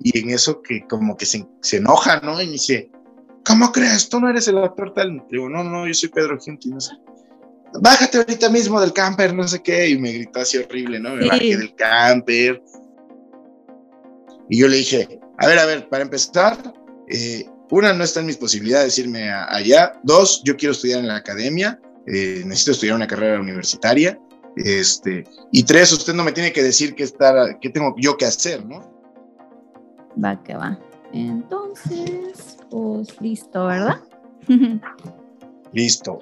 Y en eso que como que se, se enoja, ¿no? Y me dice, ¿cómo crees? Tú no eres el actor tal. Digo, no, no, yo soy Pedro Giunti, no sé. Bájate ahorita mismo del camper, no sé qué. Y me gritó así horrible, ¿no? Me bajé del camper. Y yo le dije, a ver, a ver, para empezar, eh, una, no está en mis posibilidades irme allá. Dos, yo quiero estudiar en la academia. Eh, necesito estudiar una carrera universitaria. Este, y tres, usted no me tiene que decir qué, estar, qué tengo yo que hacer, ¿no? Va que va. Entonces, pues listo, ¿verdad? listo.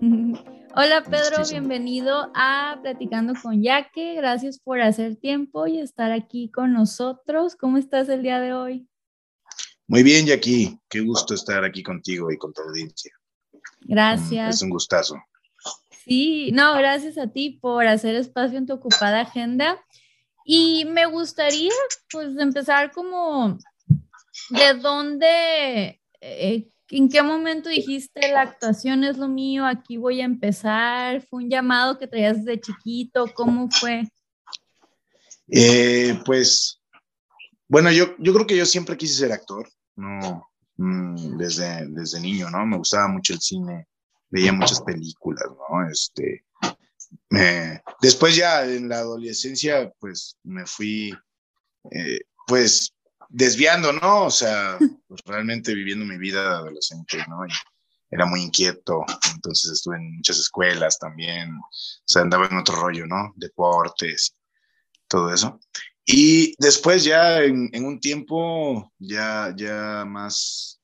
Hola Pedro, bienvenido a Platicando con Yaque. Gracias por hacer tiempo y estar aquí con nosotros. ¿Cómo estás el día de hoy? Muy bien, Jackie. Qué gusto estar aquí contigo y con tu audiencia. Gracias. Es un gustazo. Sí, no, gracias a ti por hacer espacio en tu ocupada agenda. Y me gustaría, pues, empezar como de dónde, eh, en qué momento dijiste la actuación es lo mío, aquí voy a empezar, fue un llamado que traías desde chiquito, ¿cómo fue? Eh, pues, bueno, yo, yo creo que yo siempre quise ser actor, no, mm, desde, desde niño, ¿no? Me gustaba mucho el cine, veía muchas películas, ¿no? Este, después ya en la adolescencia, pues me fui, eh, pues desviando, ¿no? O sea, pues, realmente viviendo mi vida de adolescente, ¿no? era muy inquieto, entonces estuve en muchas escuelas también, o sea, andaba en otro rollo, ¿no? Deportes, todo eso. Y después ya en, un tiempo ya, ya más,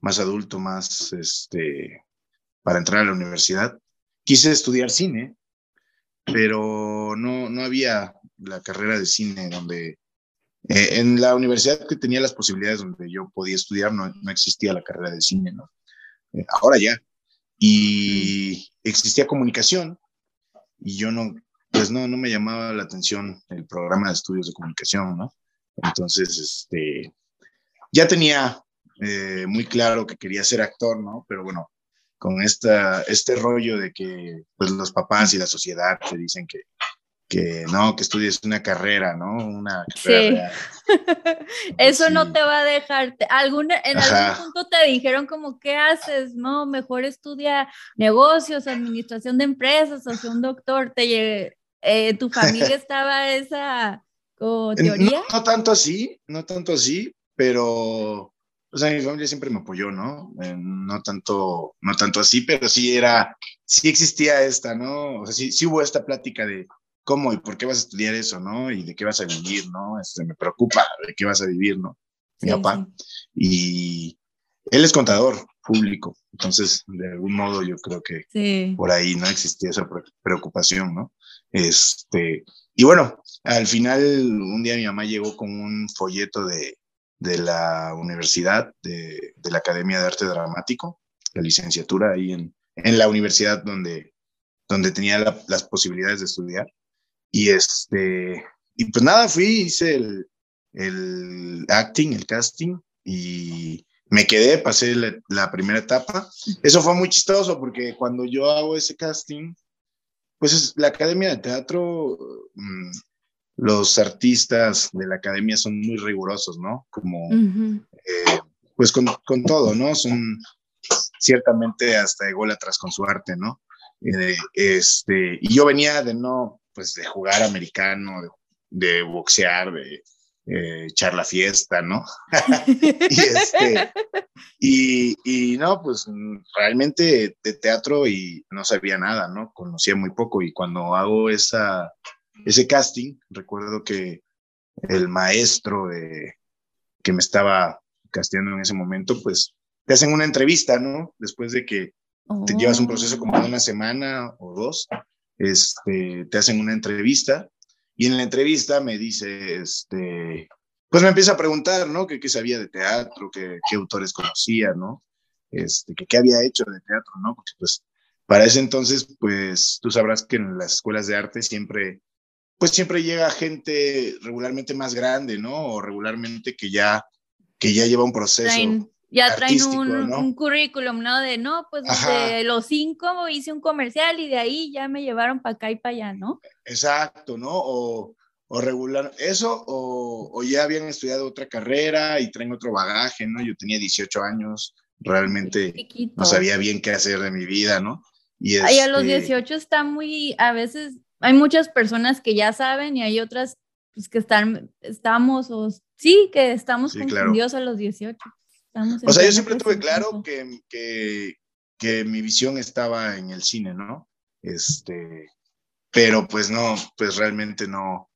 más adulto, más, este, para entrar a la universidad, quise estudiar cine, pero no, no había la carrera de cine donde eh, en la universidad que tenía las posibilidades donde yo podía estudiar, no, existía la carrera de cine, ¿no? Eh, ahora ya. Y existía comunicación y yo no, pues no, no me llamaba la atención el programa de estudios de comunicación, ¿no? Entonces, este, ya tenía eh, muy claro que quería ser actor, ¿no? Pero bueno, con esta, este rollo de que pues los papás y la sociedad te dicen que que no, que estudies una carrera, ¿no? Una carrera sí. Eso no te va a dejar. ¿Alguna, en algún punto te dijeron como, ¿qué haces? No, mejor estudia negocios, administración de empresas, o sea, un doctor. Te, eh, ¿Tu familia estaba esa teoría? No, tanto así, no tanto así, pero, o sea, mi familia siempre me apoyó, ¿no? Eh, no tanto, no tanto así, pero sí era, sí existía esta, ¿no? O sea, sí, sí hubo esta plática de, ¿cómo y por qué vas a estudiar eso, no? Y de qué vas a vivir, ¿no? Este, me preocupa de qué vas a vivir, ¿no? Mi papá. Y él es contador público, entonces de algún modo yo creo que por ahí no existía esa preocupación, ¿no? Este, y bueno, al final un día mi mamá llegó con un folleto de, de la universidad, de, de, la Academia de Arte Dramático, la licenciatura ahí en, en la universidad donde, donde tenía las posibilidades de estudiar. Y este, y pues nada, fui, hice el, el acting, el casting, y me quedé, pasé la, primera etapa. Eso fue muy chistoso porque cuando yo hago ese casting, pues es, la academia de teatro, mm, los artistas de la academia son muy rigurosos, ¿no? Como, eh, pues con, con, todo, ¿no? Son ciertamente hasta ególatras con su arte, ¿no? Eh, este, y yo venía de no, pues de jugar americano, de, boxear, de eh, echar la fiesta, ¿no? y, este, y, no, pues realmente de teatro y no sabía nada, ¿no? Conocía muy poco y cuando hago esa, ese casting, recuerdo que el maestro de, que me estaba casteando en ese momento, pues te hacen una entrevista, ¿no? Después de que te llevas un proceso como de una semana o dos este, te hacen una entrevista y en la entrevista me dice, este, pues me empieza a preguntar, ¿no? Que qué sabía de teatro, que, qué autores conocía, ¿no? Este, que qué había hecho de teatro, ¿no? Porque pues para ese entonces, pues tú sabrás que en las escuelas de arte siempre, pues siempre llega gente regularmente más grande, ¿no? O regularmente que ya, que ya lleva un proceso ya traen un, currículum, ¿no? De no, pues de los cinco hice un comercial y de ahí ya me llevaron para acá y para allá, ¿no? Exacto, ¿no? O, o regular, eso, o, o, ya habían estudiado otra carrera y traen otro bagaje, ¿no? Yo tenía 18 años, realmente no sabía bien qué hacer de mi vida, ¿no? Y a los 18 este está muy, a veces hay muchas personas que ya saben y hay otras pues, que están, estamos, o sí, que estamos confundidos a los 18. o sea, yo siempre tuve claro que, que, que, mi visión estaba en el cine, ¿no? Este, pero pues no, pues realmente no,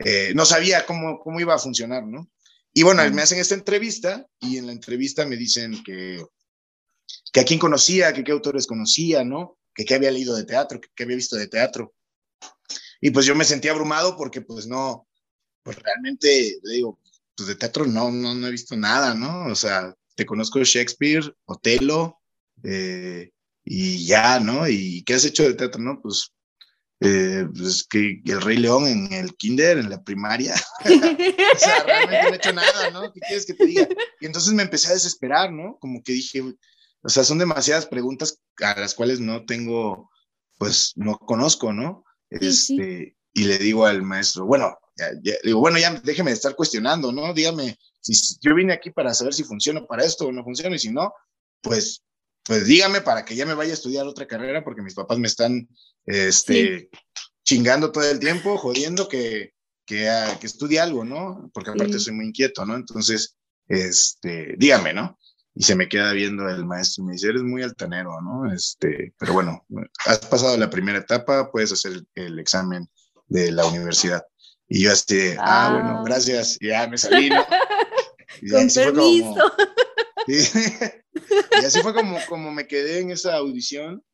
eh, no sabía cómo, cómo iba a funcionar, ¿no? Y bueno, me hacen esta entrevista y en la entrevista me dicen que, que a quién conocía, que qué autores conocía, ¿no? Que qué había leído de teatro, que qué había visto de teatro. Y pues yo me sentí abrumado porque pues no, pues realmente, le digo, pues de teatro no, no, no he visto nada, ¿no? O sea, te conozco Shakespeare, Otelo, eh, y ya, ¿no? ¿Y qué has hecho de teatro, no? Pues, eh, pues que el Rey León en el kinder, en la primaria. o sea, realmente no he hecho nada, ¿no? ¿Qué quieres que te diga? Y entonces me empecé a desesperar, ¿no? Como que dije, o sea, son demasiadas preguntas a las cuales no tengo, pues no conozco, ¿no? Este, y le digo al maestro, bueno, digo, bueno, ya déjeme de estar cuestionando, ¿no? Dígame, si yo vine aquí para saber si funciona para esto o no funciona, y si no, pues, pues dígame para que ya me vaya a estudiar otra carrera, porque mis papás me están, este, chingando todo el tiempo, jodiendo que, que, ah, que estudie algo, ¿no? Porque aparte soy muy inquieto, ¿no? Entonces, este, dígame, ¿no? Y se me queda viendo el maestro y me dice, eres muy altanero, ¿no? Este, pero bueno, has pasado la primera etapa, puedes hacer el, examen de la universidad. Y yo así, ah, bueno, ah. gracias, y ya me salí, ¿no? Y Con permiso. Como, y así fue como, como me quedé en esa audición,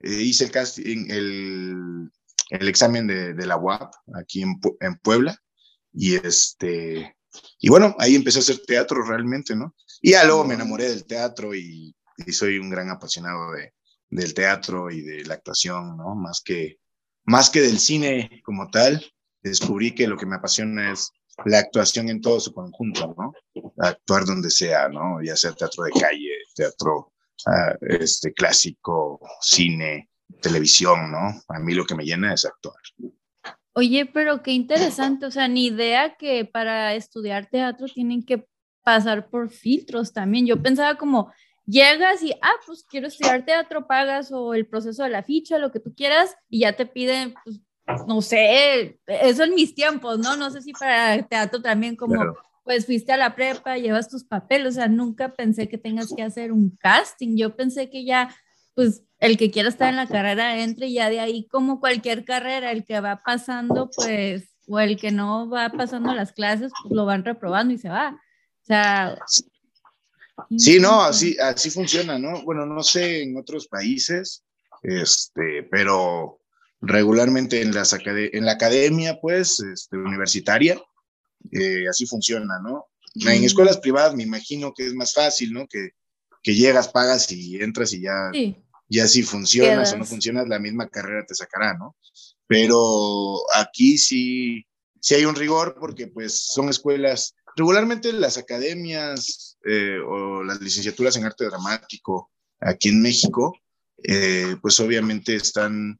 eh, hice el casting, el, el examen de, de, la UAP aquí en, en Puebla, y este, y bueno, ahí empecé a hacer teatro realmente, ¿no? Y ya luego me enamoré del teatro y, soy un gran apasionado de, del teatro y de la actuación, ¿no? Más que, más que del cine como tal, descubrí que lo que me apasiona es la actuación en todo su conjunto, ¿no? Actuar donde sea, ¿no? Ya sea teatro de calle, teatro ah, este, clásico, cine, televisión, ¿no? A mí lo que me llena es actuar. Oye, pero qué interesante, o sea, ni idea que para estudiar teatro tienen que pasar por filtros también. Yo pensaba como, llegas y, ah, pues quiero estudiar teatro, pagas o el proceso de la ficha, lo que tú quieras, y ya te piden, pues, no sé, eso en mis tiempos, ¿no? No sé si para teatro también como, pues fuiste a la prepa, llevas tus papeles, o sea, nunca pensé que tengas que hacer un casting, yo pensé que ya, pues el que quiera estar en la carrera entre y ya de ahí como cualquier carrera, el que va pasando pues o el que no va pasando las clases, pues lo van reprobando y se va. O sea... Sí, no, así, así funciona, ¿no? Bueno, no sé en otros países, este, pero regularmente en, las en la academia, pues, este, universitaria, eh, así funciona, ¿no? En escuelas privadas me imagino que es más fácil, ¿no? Que, que llegas, pagas y entras y ya sí ya si funcionas o no funcionas, la misma carrera te sacará, ¿no? Pero aquí sí, sí hay un rigor porque pues son escuelas, regularmente las academias eh, o las licenciaturas en arte dramático aquí en México, eh, pues obviamente están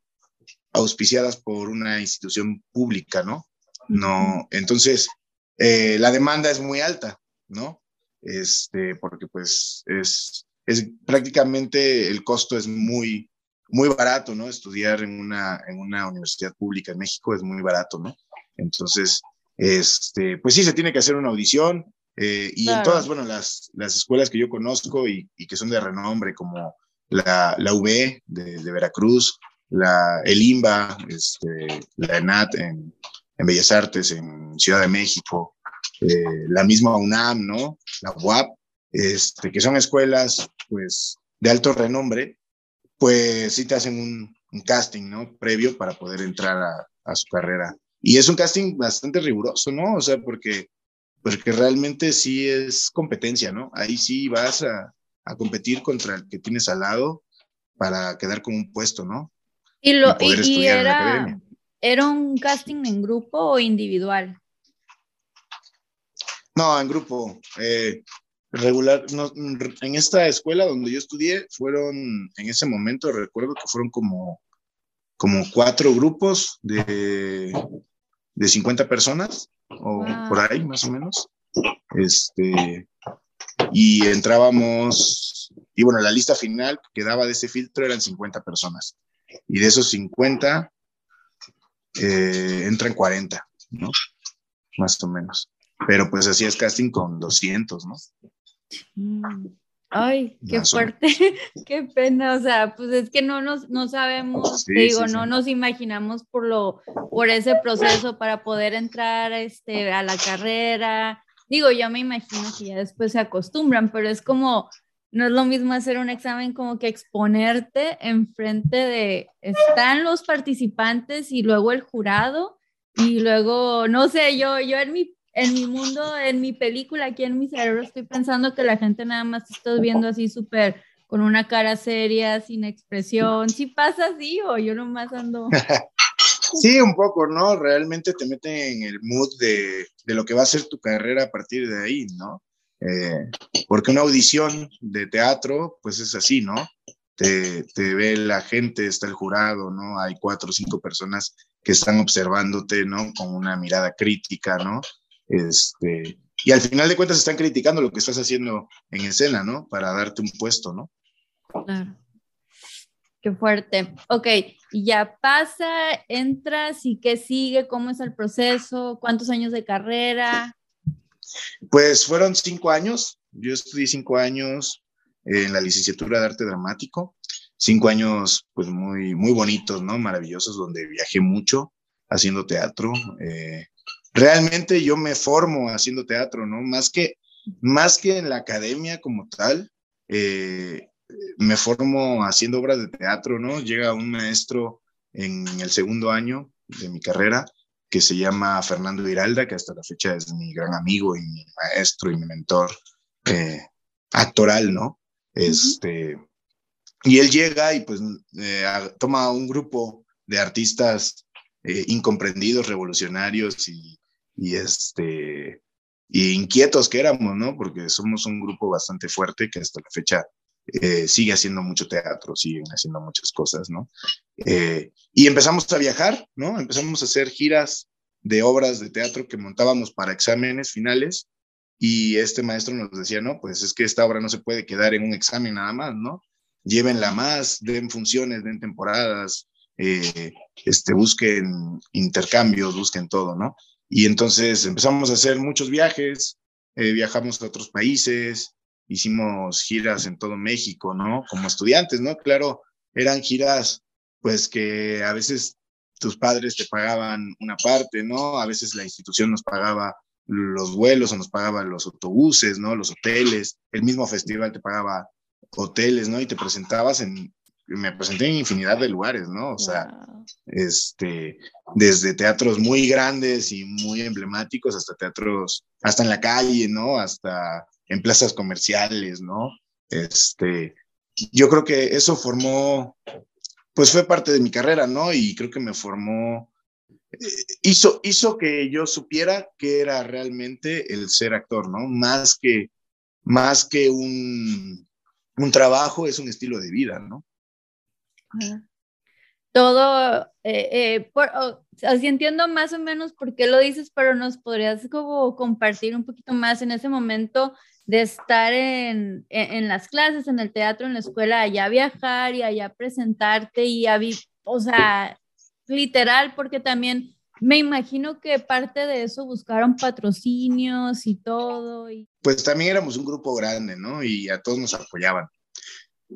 auspiciadas por una institución pública, ¿no? No, entonces eh, la demanda es muy alta, ¿no? Este, porque pues es es prácticamente el costo es muy, muy barato, ¿no? Estudiar en una, en una universidad pública en México es muy barato, ¿no? Entonces, este, pues sí, se tiene que hacer una audición eh, y en todas, bueno, las, las escuelas que yo conozco y, y que son de renombre, como la, la UB de, de, Veracruz, la, el IMBA, este, la ENAT en, en Bellas Artes en Ciudad de México, eh, la misma UNAM, ¿no? La UAP, este, que son escuelas pues de alto renombre, pues sí te hacen un, casting, ¿no? Previo para poder entrar a, su carrera. Y es un casting bastante riguroso, ¿no? O sea, porque, porque realmente sí es competencia, ¿no? Ahí sí vas a, a competir contra el que tienes al lado para quedar con un puesto, ¿no? Y, lo, y, era, ¿era un casting en grupo o individual? No, en grupo. Eh, regular, no, en esta escuela donde yo estudié, fueron, en ese momento recuerdo que fueron como, como cuatro grupos de, de 50 personas, o por ahí más o menos. Este, y entrábamos, y bueno, la lista final que daba de ese filtro eran 50 personas. Y de esos 50, eh, entran 40, ¿no? Más o menos. Pero pues así es casting con 200, ¿no? Mm. Ay, qué fuerte, qué pena, o sea, pues es que no nos, no sabemos, digo, no nos imaginamos por lo, por ese proceso para poder entrar este, a la carrera, digo, yo me imagino que ya después se acostumbran, pero es como, no es lo mismo hacer un examen como que exponerte enfrente de, están los participantes y luego el jurado, y luego, no sé, yo, yo en mi en mi mundo, en mi película, aquí en mi cerebro, estoy pensando que la gente nada más está viendo así súper con una cara seria, sin expresión. ¿Sí pasa así o yo nomás ando? sí, un poco, ¿no? Realmente te mete en el mood de, de, lo que va a ser tu carrera a partir de ahí, ¿no? Eh, porque una audición de teatro, pues es así, ¿no? Te, te, ve la gente, está el jurado, ¿no? Hay cuatro o cinco personas que están observándote, ¿no? Con una mirada crítica, ¿no? Este, y al final de cuentas están criticando lo que estás haciendo en escena, ¿no? Para darte un puesto, ¿no? Claro. Qué fuerte. Ok, y ya pasa, entras y qué sigue, cómo es el proceso, cuántos años de carrera. Pues fueron cinco años. Yo estudié cinco años en la licenciatura de arte dramático. Cinco años, pues muy, muy bonitos, ¿no? Maravillosos, donde viajé mucho haciendo teatro. Eh, realmente yo me formo haciendo teatro, ¿no? Más que, más que en la academia como tal, eh, me formo haciendo obras de teatro, ¿no? Llega un maestro en el segundo año de mi carrera que se llama Fernando Hiralda, que hasta la fecha es mi gran amigo y mi maestro y mi mentor eh, actoral, ¿no? Este, y él llega y pues eh, toma un grupo de artistas incomprendidos, revolucionarios y y este y inquietos que éramos, ¿no? Porque somos un grupo bastante fuerte que hasta la fecha eh, sigue haciendo mucho teatro, siguen haciendo muchas cosas, ¿no? Eh, y empezamos a viajar, ¿no? Empezamos a hacer giras de obras de teatro que montábamos para exámenes finales y este maestro nos decía, no, pues es que esta obra no se puede quedar en un examen nada más, ¿no? Llévenla más, den funciones, den temporadas, eh, este, busquen intercambios, busquen todo, ¿no? Y entonces empezamos a hacer muchos viajes, eh, viajamos a otros países, hicimos giras en todo México, ¿no? Como estudiantes, ¿no? Claro, eran giras, pues que a veces tus padres te pagaban una parte, ¿no? A veces la institución nos pagaba los vuelos o nos pagaba los autobuses, ¿no? Los hoteles, el mismo festival te pagaba hoteles, ¿no? Y te presentabas en, me presenté en infinidad de lugares, ¿no? O sea, este, desde teatros muy grandes y muy emblemáticos hasta teatros, hasta en la calle, ¿no? Hasta en plazas comerciales, ¿no? Este, yo creo que eso formó, pues fue parte de mi carrera, ¿no? Y creo que me formó, eh, hizo, hizo que yo supiera que era realmente el ser actor, ¿no? Más que, más que un, un trabajo, es un estilo de vida, ¿no? Todo, eh, eh, por, así entiendo más o menos por qué lo dices, pero nos podrías como compartir un poquito más en ese momento de estar en, en, las clases, en el teatro, en la escuela, allá viajar y allá presentarte y a, o sea, literal, porque también me imagino que parte de eso buscaron patrocinios y todo. Y... Pues también éramos un grupo grande, ¿no? Y a todos nos apoyaban.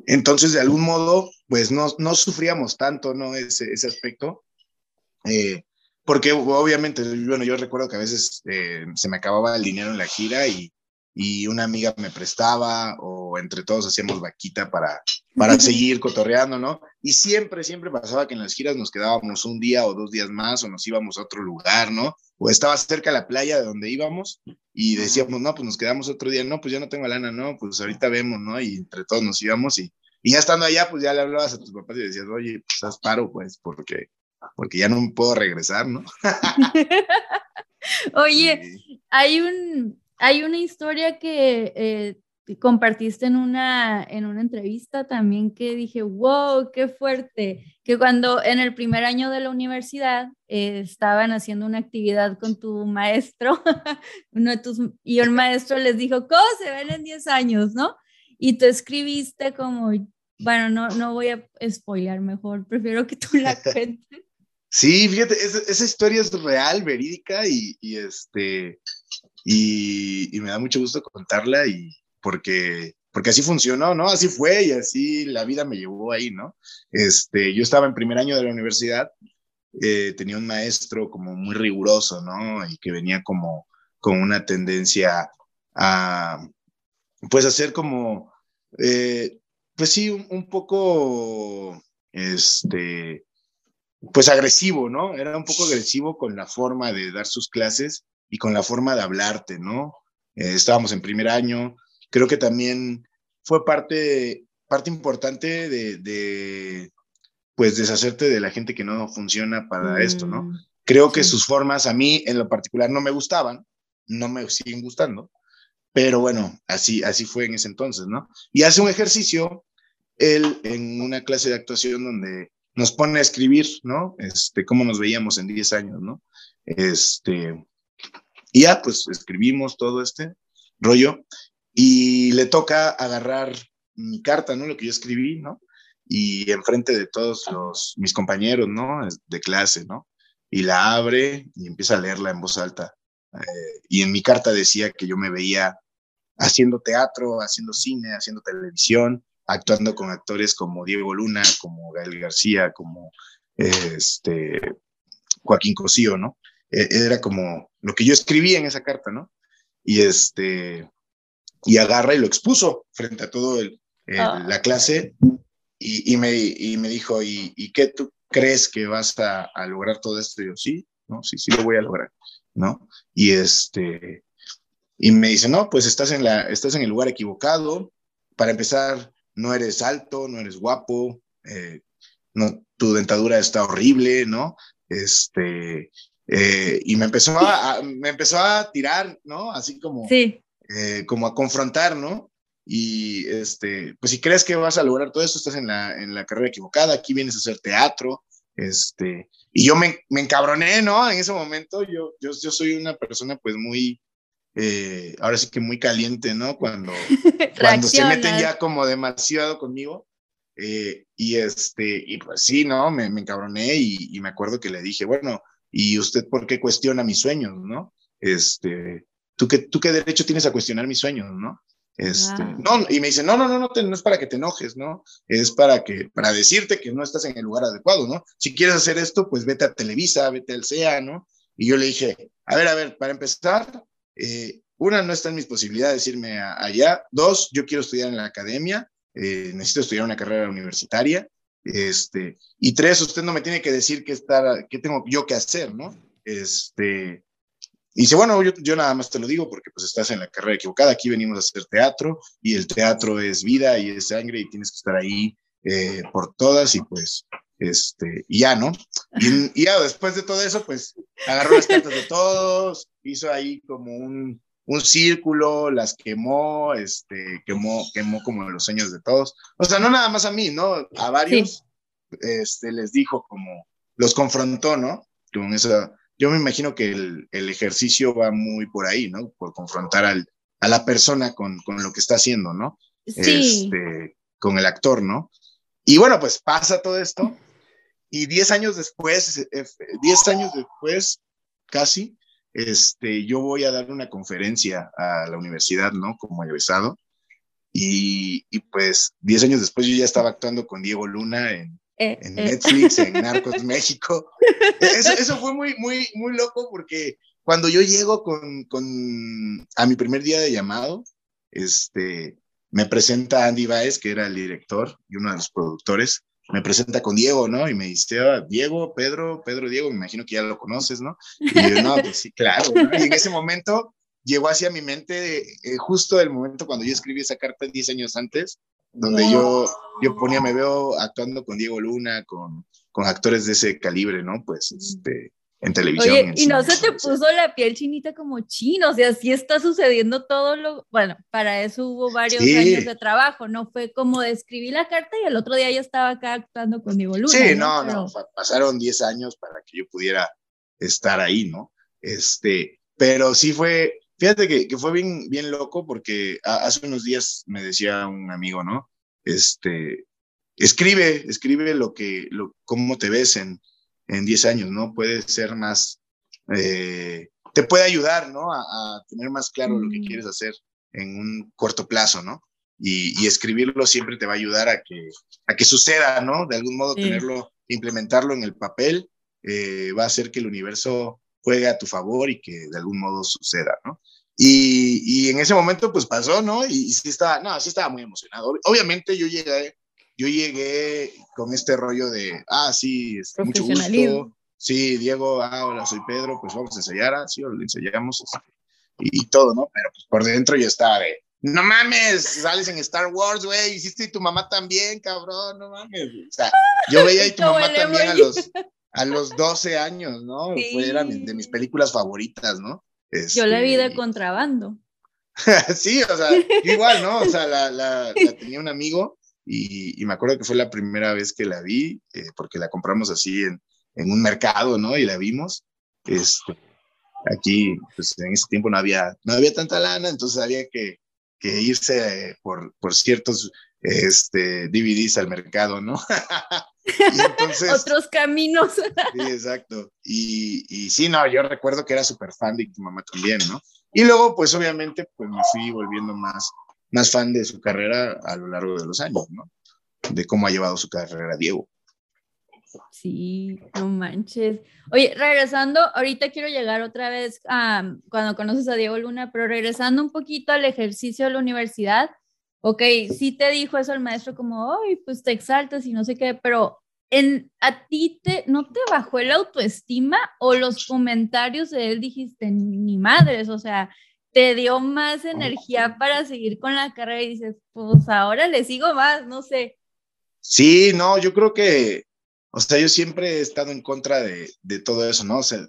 Entonces, de algún modo, pues no, no sufríamos tanto, ¿no? Ese, ese aspecto. Eh, porque obviamente, bueno, yo recuerdo que a veces eh, se me acababa el dinero en la gira y, y, una amiga me prestaba o entre todos hacíamos vaquita para, para seguir cotorreando, ¿no? Y siempre, siempre pasaba que en las giras nos quedábamos un día o dos días más o nos íbamos a otro lugar, ¿no? O estaba cerca la playa de donde íbamos y decíamos, no, pues nos quedamos otro día, no, pues ya no tengo lana, no, pues ahorita vemos, ¿no? Y entre todos nos íbamos y, y ya estando allá, pues ya le hablabas a tus papás y decías, oye, pues haz paro, pues, porque, porque ya no puedo regresar, ¿no? oye, hay un, hay una historia que eh, compartiste en una, en una entrevista también que dije, wow, qué fuerte, que cuando en el primer año de la universidad eh, estaban haciendo una actividad con tu maestro, uno de tus, y el maestro les dijo, ¿cómo se ven en 10 años, no? Y tú escribiste como, bueno, no, no voy a spoiler mejor, prefiero que tú la cuentes. Sí, fíjate, esa, historia es real, verídica y, y este, y, y, me da mucho gusto contarla y, porque, porque así funcionó, ¿no? Así fue y así la vida me llevó ahí, ¿no? Este, yo estaba en primer año de la universidad, eh, tenía un maestro como muy riguroso, ¿no? Y que venía como con una tendencia a, pues, hacer como, eh, pues sí, un, poco, este, pues agresivo, ¿no? Era un poco agresivo con la forma de dar sus clases y con la forma de hablarte, ¿no? Eh, estábamos en primer año, creo que también fue parte, parte importante de, de, pues, deshacerte de la gente que no funciona para esto, ¿no? Mm, creo que sus formas a mí en lo particular no me gustaban, no me siguen gustando, pero bueno, así, así fue en ese entonces, ¿no? Y hace un ejercicio, él en una clase de actuación donde nos pone a escribir, ¿no? Este, cómo nos veíamos en 10 años, ¿no? Este, y ya, pues escribimos todo este rollo y le toca agarrar mi carta, ¿no? Lo que yo escribí, ¿no? Y enfrente de todos los, mis compañeros, ¿no? De clase, ¿no? Y la abre y empieza a leerla en voz alta. Eh, y en mi carta decía que yo me veía haciendo teatro, haciendo cine, haciendo televisión, actuando con actores como Diego Luna, como Gael García, como este, Joaquín Cosío, ¿no? E, era como lo que yo escribí en esa carta, ¿no? Y este, y agarra y lo expuso frente a todo ah. la clase y, y, me, y me dijo, ¿y, ¿y, qué tú crees que vas a, a, lograr todo esto? Y yo, sí, no, sí, sí lo voy a lograr, ¿no? Y este, y me dice, no, pues estás en, la, estás en el lugar equivocado, para empezar, no eres alto, no eres guapo, eh, no, tu dentadura está horrible, ¿no? Este, eh, y me empezó a, me empezó a tirar, ¿no? Así como, sí. Eh, como a confrontar, ¿no? Y este, pues si crees que vas a lograr todo esto, estás en la, en la carrera equivocada, aquí vienes a hacer teatro, este, y yo me, me encabroné, ¿no? En ese momento yo, yo, yo soy una persona pues muy, eh, ahora sí que muy caliente, ¿no? Cuando, cuando se meten ya como demasiado conmigo. Eh, y este, y pues sí, ¿no? Me, me encabroné y, y, me acuerdo que le dije, bueno, ¿y usted por qué cuestiona mis sueños, no? Este, ¿tú qué, tú qué derecho tienes a cuestionar mis sueños, no? Este, no, y me dice, no, no, no, no, no es para que te enojes, ¿no? Es para que, para decirte que no estás en el lugar adecuado, ¿no? Si quieres hacer esto, pues vete a Televisa, vete al CEA, ¿no? Y yo le dije, a ver, a ver, para empezar, eh, una, no está en mis posibilidades irme allá. Dos, yo quiero estudiar en la academia, eh, necesito estudiar una carrera universitaria. Este, y tres, usted no me tiene que decir qué, estar, qué tengo yo que hacer, ¿no? Este, y dice, bueno, yo, nada más te lo digo porque pues estás en la carrera equivocada, aquí venimos a hacer teatro y el teatro es vida y es sangre y tienes que estar ahí eh, por todas y pues, este, y ya, ¿no? Y, ya después de todo eso, pues agarró las cartas de todos, hizo ahí como un, un círculo, las quemó, este, quemó, quemó como los sueños de todos. O sea, no nada más a mí, ¿no? A varios, este, les dijo como, los confrontó, ¿no? Con esa yo me imagino que el, el, ejercicio va muy por ahí, ¿no? Por confrontar al, a la persona con, con, lo que está haciendo, ¿no? Sí. Este, con el actor, ¿no? Y bueno, pues pasa todo esto y 10 años después, 10 eh, años después, casi, este, yo voy a dar una conferencia a la universidad, ¿no? Como egresado. Y, y pues 10 años después yo ya estaba actuando con Diego Luna en, eh, en eh. Netflix, en Narcos México. Eso, eso, fue muy, muy, muy loco porque cuando yo llego con, con, a mi primer día de llamado, este, me presenta Andy Baez, que era el director y uno de los productores, me presenta con Diego, ¿no? Y me dice, ah, Diego, Pedro, Pedro, Diego, me imagino que ya lo conoces, ¿no? Y yo, no, pues sí, claro. Y en ese momento llegó hacia mi mente eh, justo el momento cuando yo escribí esa carta 10 años antes, donde yo, yo ponía, me veo actuando con Diego Luna, con, con actores de ese calibre, ¿no? Pues, este, en televisión. y no se te puso la piel chinita como chino, o sea, sí está sucediendo todo lo, bueno, para eso hubo varios años de trabajo, no fue como de escribir la carta y el otro día ya estaba acá actuando con Diego Luna. Sí, no, no, pasaron 10 años para que yo pudiera estar ahí, ¿no? Este, pero sí fue, fíjate que, que fue bien, bien loco porque hace unos días me decía un amigo, ¿no? Este, escribe, escribe lo que, lo, cómo te ves en, en 10 años, ¿no? Puede ser más, eh, te puede ayudar, ¿no? A, tener más claro lo que quieres hacer en un corto plazo, ¿no? Y, escribirlo siempre te va a ayudar a que, a que suceda, ¿no? De algún modo tenerlo, implementarlo en el papel, eh, va a hacer que el universo juegue a tu favor y que de algún modo suceda, ¿no? Y, y en ese momento pues pasó, ¿no? Y, y, sí estaba, no, sí estaba muy emocionado. Obviamente yo llegué yo llegué con este rollo de, ah, sí, este, mucho gusto. Sí, Diego, ah, hola, soy Pedro, pues vamos a ensayar, ah, sí, lo ensayamos este, y, todo, ¿no? Pero pues por dentro yo estaba de, no mames, sales en Star Wars, güey, hiciste y tu mamá también, cabrón, no mames. O sea, yo veía y tu mamá también a los, a los 12 años, ¿no? Fue, era de mis películas favoritas, ¿no? yo la vi de este, contrabando. sí, o sea, igual, ¿no? O sea, la, la, la tenía un amigo y, me acuerdo que fue la primera vez que la vi, eh, porque la compramos así en, en, un mercado, ¿no? Y la vimos. Este, aquí, pues en ese tiempo no había, no había tanta lana, entonces había que, que irse por, por ciertos este, DVDs al mercado, ¿no? entonces, Otros caminos. sí, exacto. Y, y, sí, no, yo recuerdo que era súper fan de tu mamá también, ¿no? Y luego, pues obviamente, pues me fui volviendo más, más fan de su carrera a lo largo de los años, ¿no? De cómo ha llevado su carrera Diego. Sí, no manches. Oye, regresando, ahorita quiero llegar otra vez a cuando conoces a Diego Luna, pero regresando un poquito al ejercicio de la universidad, ok, sí te dijo eso el maestro como, ay, pues te exaltas y no sé qué, pero en, ¿a ti te, no te bajó el autoestima o los comentarios de él dijiste, ni madres, o sea, te dio más energía para seguir con la carrera y dices, pues ahora le sigo más, no sé. Sí, no, yo creo que, o sea, yo siempre he estado en contra de, de todo eso, ¿no? O sea,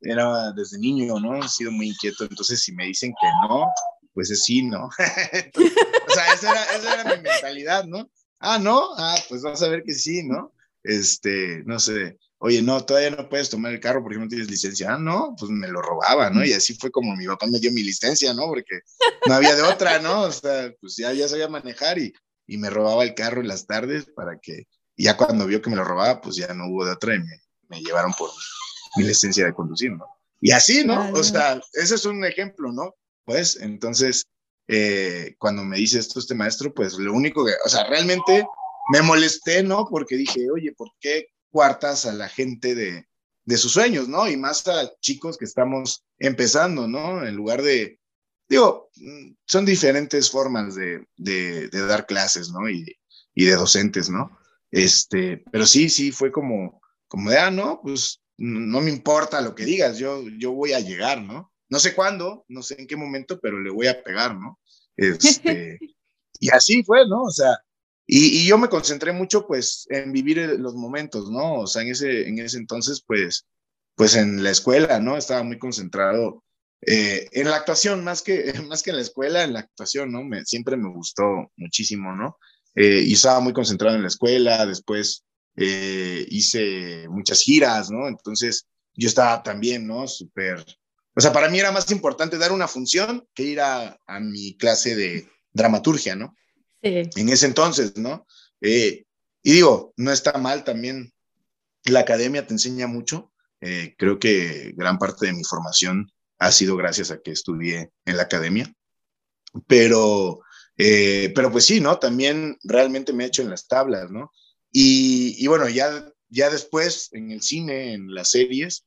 era desde niño, ¿no? He sido muy inquieto, entonces si me dicen que no, pues es sí, ¿no? o sea, esa era, esa era mi mentalidad, ¿no? Ah, no, ah, pues vas a ver que sí, ¿no? Este, no sé, oye, no, todavía no puedes tomar el carro porque no tienes licencia. Ah, no, pues me lo robaba, ¿no? Y así fue como mi papá me dio mi licencia, ¿no? Porque no había de otra, ¿no? O sea, pues ya, ya sabía manejar y, y me robaba el carro en las tardes para que, ya cuando vio que me lo robaba, pues ya no hubo de otra y me, me llevaron por mi licencia de conducir, ¿no? Y así, ¿no? O sea, ese es un ejemplo, ¿no? Pues entonces, eh, cuando me dice esto este maestro, pues lo único que, o sea, realmente me molesté, ¿no? Porque dije, oye, ¿por qué cuartas a la gente de, de sus sueños, ¿no? Y más a chicos que estamos empezando, ¿no? En lugar de, digo, mm, son diferentes formas de, de, dar clases, ¿no? Y, y, de docentes, ¿no? Este, pero sí, sí, fue como, como de, ah, no, pues no me importa lo que digas, yo, yo voy a llegar, ¿no? No sé cuándo, no sé en qué momento, pero le voy a pegar, ¿no? Este, y así fue, ¿no? O sea, y, yo me concentré mucho, pues, en vivir los momentos, ¿no? O sea, en ese, en ese entonces, pues, pues en la escuela, ¿no? Estaba muy concentrado eh, en la actuación, más que, más que en la escuela, en la actuación, ¿no? Me, siempre me gustó muchísimo, ¿no? Eh, y estaba muy concentrado en la escuela, después eh, hice muchas giras, ¿no? Entonces, yo estaba también, ¿no? Súper, o sea, para mí era más importante dar una función que ir a, a mi clase de dramaturgia, ¿no? En ese entonces, ¿no? Eh, y digo, no está mal también, la academia te enseña mucho, eh, creo que gran parte de mi formación ha sido gracias a que estudié en la academia, pero, eh, pero pues sí, ¿no? También realmente me he hecho en las tablas, ¿no? Y, y bueno, ya, ya después en el cine, en las series,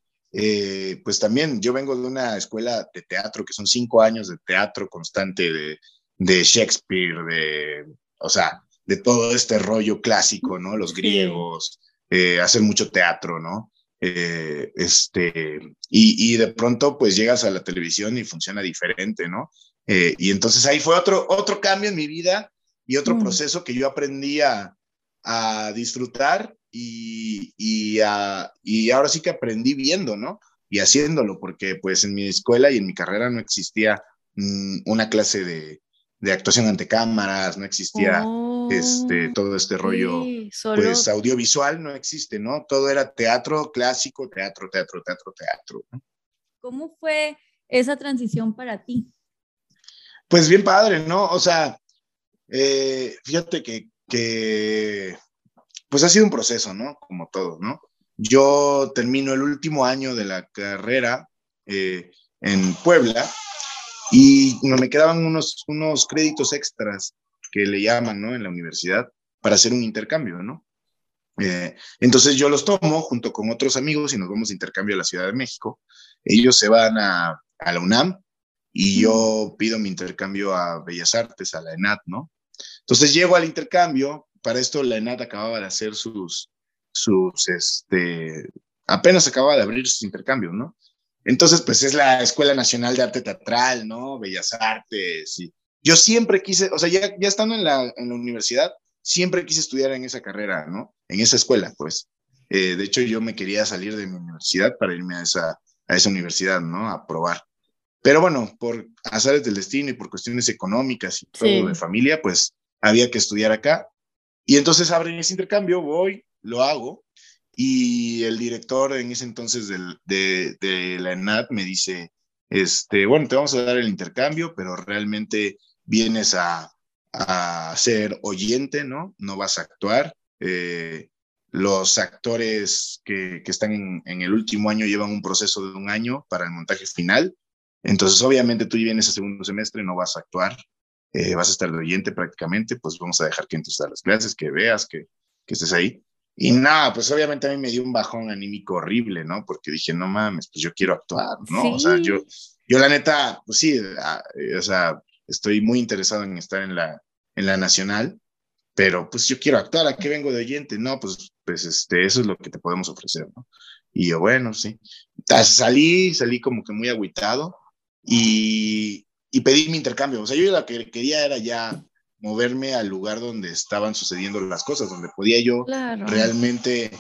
pues también yo vengo de una escuela de teatro, que son cinco años de teatro constante, de, de Shakespeare, de, o sea, de todo este rollo clásico, ¿no? Los griegos, eh, hacen mucho teatro, ¿no? Eh, este, y, y, de pronto pues llegas a la televisión y funciona diferente, ¿no? Eh, y entonces ahí fue otro, otro cambio en mi vida y otro mm. proceso que yo aprendí a, a disfrutar y, y, y ahora sí que aprendí viendo, ¿no? Y haciéndolo, porque pues en mi escuela y en mi carrera no existía mm, una clase de, de, actuación ante cámaras, no existía este, oh, todo este rollo, pues audiovisual no existe, ¿no? Todo era teatro clásico, teatro, teatro, teatro, teatro. ¿no? ¿Cómo fue esa transición para ti? Pues bien padre, ¿no? O sea, eh, fíjate que, que, pues ha sido un proceso, ¿no? Como todo, ¿no? Yo termino el último año de la carrera eh, en Puebla y me quedaban unos, unos créditos extras que le llaman, ¿no? En la universidad para hacer un intercambio, ¿no? Eh, entonces yo los tomo junto con otros amigos y nos vamos de intercambio a la Ciudad de México. Ellos se van a, a la UNAM y yo pido mi intercambio a Bellas Artes, a la ENAT, ¿no? Entonces llego al intercambio, para esto la ENAT acababa de hacer sus, sus, este, apenas acababa de abrir sus intercambios, ¿no? Entonces, pues es la Escuela Nacional de Arte Teatral, ¿no? Bellas Artes. Y yo siempre quise, o sea, ya, ya estando en la, en la universidad, siempre quise estudiar en esa carrera, ¿no? En esa escuela, pues. Eh, de hecho, yo me quería salir de mi universidad para irme a esa, a esa universidad, ¿no? A probar. Pero bueno, por azares del destino y por cuestiones económicas y todo de familia, pues había que estudiar acá. Y entonces abren ese intercambio, voy, lo hago, y el director en ese entonces de, la ENAD me dice, este, bueno, te vamos a dar el intercambio, pero realmente vienes a, ser oyente, ¿no? No vas a actuar. Eh, los actores que, están en, en, el último año llevan un proceso de un año para el montaje final entonces, obviamente tú vienes a segundo semestre, no vas a actuar, eh, vas a estar de oyente prácticamente, pues vamos a dejar que entres a las clases, que veas, que, que estés ahí. Y nada, pues obviamente a mí me dio un bajón anímico horrible, ¿no? Porque dije, no mames, pues yo quiero actuar, ¿no? O sea, yo, yo la neta, pues sí, ah, eh, o sea, estoy muy interesado en estar en la, en la nacional, pero pues yo quiero actuar, ¿a qué vengo de oyente? No, pues, pues este, eso es lo que te podemos ofrecer, ¿no? Y yo, bueno, sí. Salí, salí como que muy agüitado, y, pedí mi intercambio. O sea, yo lo que quería era ya moverme al lugar donde estaban sucediendo las cosas, donde podía yo realmente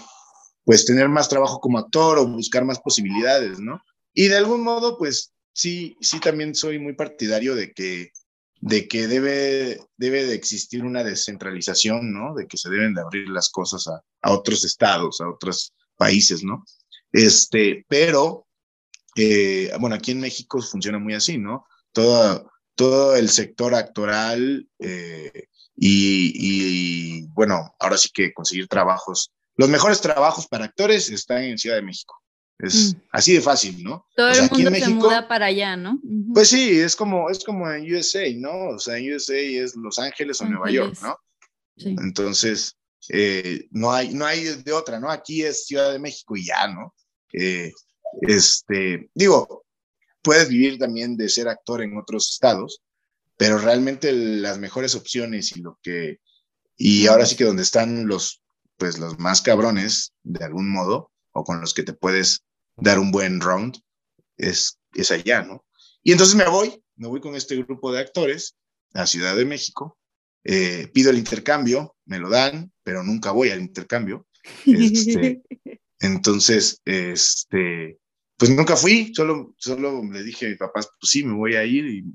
pues tener más trabajo como actor o buscar más posibilidades, ¿no? Y de algún modo, pues sí, sí también soy muy partidario de que, de que debe, debe de existir una descentralización, ¿no? De que se deben de abrir las cosas a, a otros estados, a otros países, ¿no? Este, pero eh, bueno, aquí en México funciona muy así, ¿no? Todo, todo el sector actoral eh, y, bueno, ahora sí que conseguir trabajos. Los mejores trabajos para actores están en Ciudad de México. Es mm. así de fácil, ¿no? Todo el mundo se muda para allá, ¿no? Pues sí, es como, es como en USA, ¿no? O sea, en USA es Los Ángeles o Nueva York, ¿no? Sí. Entonces, eh, no, hay, no hay de otra, ¿no? Aquí es Ciudad de México y ya, ¿no? Este, digo, puedes vivir también de ser actor en otros estados, pero realmente las mejores opciones y lo que, y ahora sí que donde están los, pues los más cabrones, de algún modo, o con los que te puedes dar un buen round, es, es allá, ¿no? Y entonces me voy, me voy con este grupo de actores a Ciudad de México, eh, pido el intercambio, me lo dan, pero nunca voy al intercambio. Este, entonces, este, pues nunca fui, solo, solo le dije a mi papá, pues sí, me voy a ir y,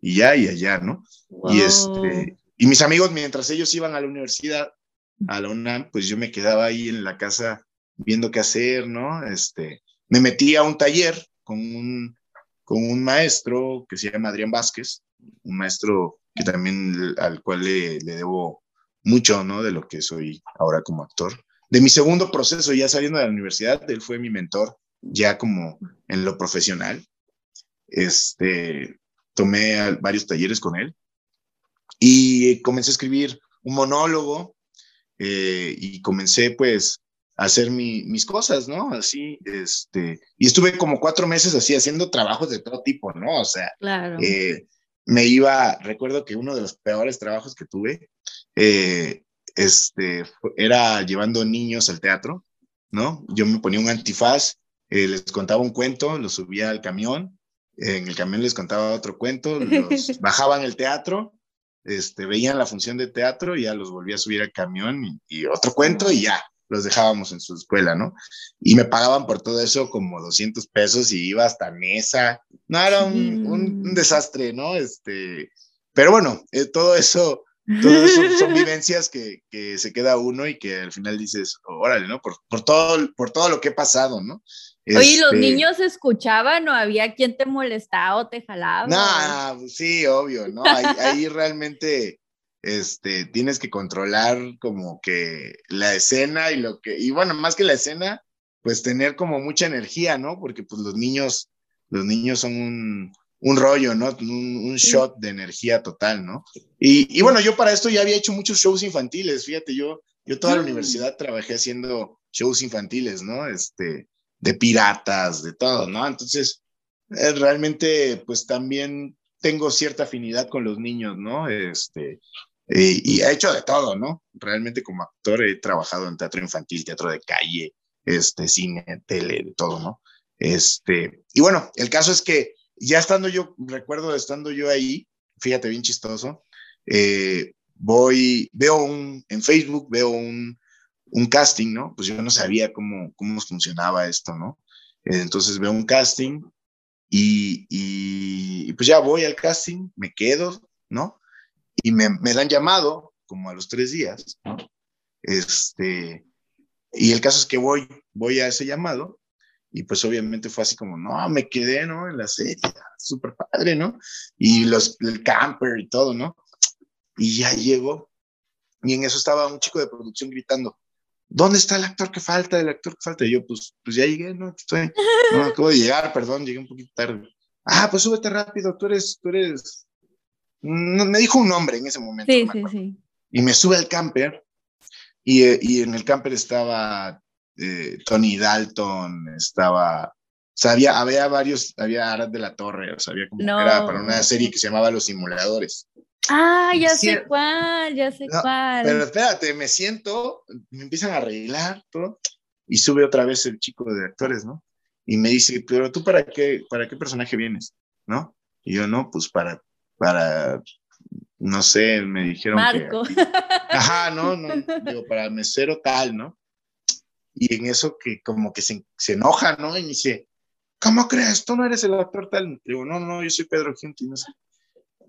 y ya, y allá, ¿no? Y este, y mis amigos, mientras ellos iban a la universidad, a la UNAM, pues yo me quedaba ahí en la casa viendo qué hacer, ¿no? Este, me metí a un taller con un, con un maestro que se llama Adrián Vázquez, un maestro que también al cual le, le debo mucho, ¿no? De lo que soy ahora como actor de mi segundo proceso, ya saliendo de la universidad, él fue mi mentor, ya como en lo profesional. Este, tomé varios talleres con él y comencé a escribir un monólogo eh, y comencé pues a hacer mis cosas, ¿no? Así, este, y estuve como cuatro meses así haciendo trabajos de todo tipo, ¿no? O sea, eh, me iba, recuerdo que uno de los peores trabajos que tuve, eh, este, era llevando niños al teatro, ¿no? Yo me ponía un antifaz, eh, les contaba un cuento, los subía al camión, en el camión les contaba otro cuento, los bajaban el teatro, este, veían la función de teatro y ya los volvía a subir al camión y, otro cuento y ya. los dejábamos en su escuela, ¿no? Y me pagaban por todo eso como 200 pesos y iba hasta mesa. No, era un, un, desastre, ¿no? Este, pero bueno, eh, todo eso, eso son vivencias que, que, se queda uno y que al final dices, órale, ¿no? Por, por, todo, por todo lo que he pasado, ¿no? Oye, ¿los este niños escuchaban o había quien te molestaba o te jalaba? No, sí, obvio, ¿no? Ahí, ahí realmente este, tienes que controlar como que la escena y lo que, y bueno, más que la escena, pues tener como mucha energía, ¿no? Porque pues los niños, los niños son un, un rollo, ¿no? Un, shot de energía total, ¿no? Y, y, bueno, yo para esto ya había hecho muchos shows infantiles, fíjate, yo, yo toda la mm. universidad trabajé haciendo shows infantiles, ¿no? Este, de piratas, de todo, ¿no? Entonces, eh, realmente, pues también tengo cierta afinidad con los niños, ¿no? Este, y, he hecho de todo, ¿no? Realmente como actor he trabajado en teatro infantil, teatro de calle, este, cine, tele, de todo, ¿no? Este, y bueno, el caso es que ya estando yo, recuerdo estando yo ahí, fíjate bien chistoso, eh, voy, veo un, en Facebook veo un, un casting, ¿no? Pues yo no sabía cómo, cómo funcionaba esto, ¿no? Entonces veo un casting y, y, pues ya voy al casting, me quedo, ¿no? Y me, me dan llamado como a los tres días, ¿no? Este, y el caso es que voy, voy a ese llamado y pues obviamente fue así como, no, me quedé, ¿no? En la serie, súper padre, ¿no? Y los, el camper y todo, ¿no? Y ya llego y en eso estaba un chico de producción gritando, ¿dónde está el actor que falta? El actor que falta. Y yo, pues, pues ya llegué, ¿no? Estoy, no, acabo de llegar, perdón, llegué un poquito tarde. Ah, pues súbete rápido, tú eres, tú eres. No, me dijo un nombre en ese momento. Sí, sí, sí. Y me sube al camper y, eh, y en el camper estaba eh, Tony Dalton, estaba, o sea, había, había varios, había Arad de la Torre, o sea, había como, era para una serie que se llamaba Los Simuladores. Ah, ya sé cuál, ya sé cuál. Pero espérate, me siento, me empiezan a arreglar todo y sube otra vez el chico de actores, ¿no? Y me dice, pero tú para qué, para qué personaje vienes, ¿no? Y yo, no, pues para, para, no sé, me dijeron Marco. ajá, no, no, digo, para mesero tal, ¿no? Y en eso que como que se, se enoja, ¿no? Y me dice, ¿cómo crees? Tú no eres el actor tal. Digo, no, no, yo soy Pedro Giunti, no sé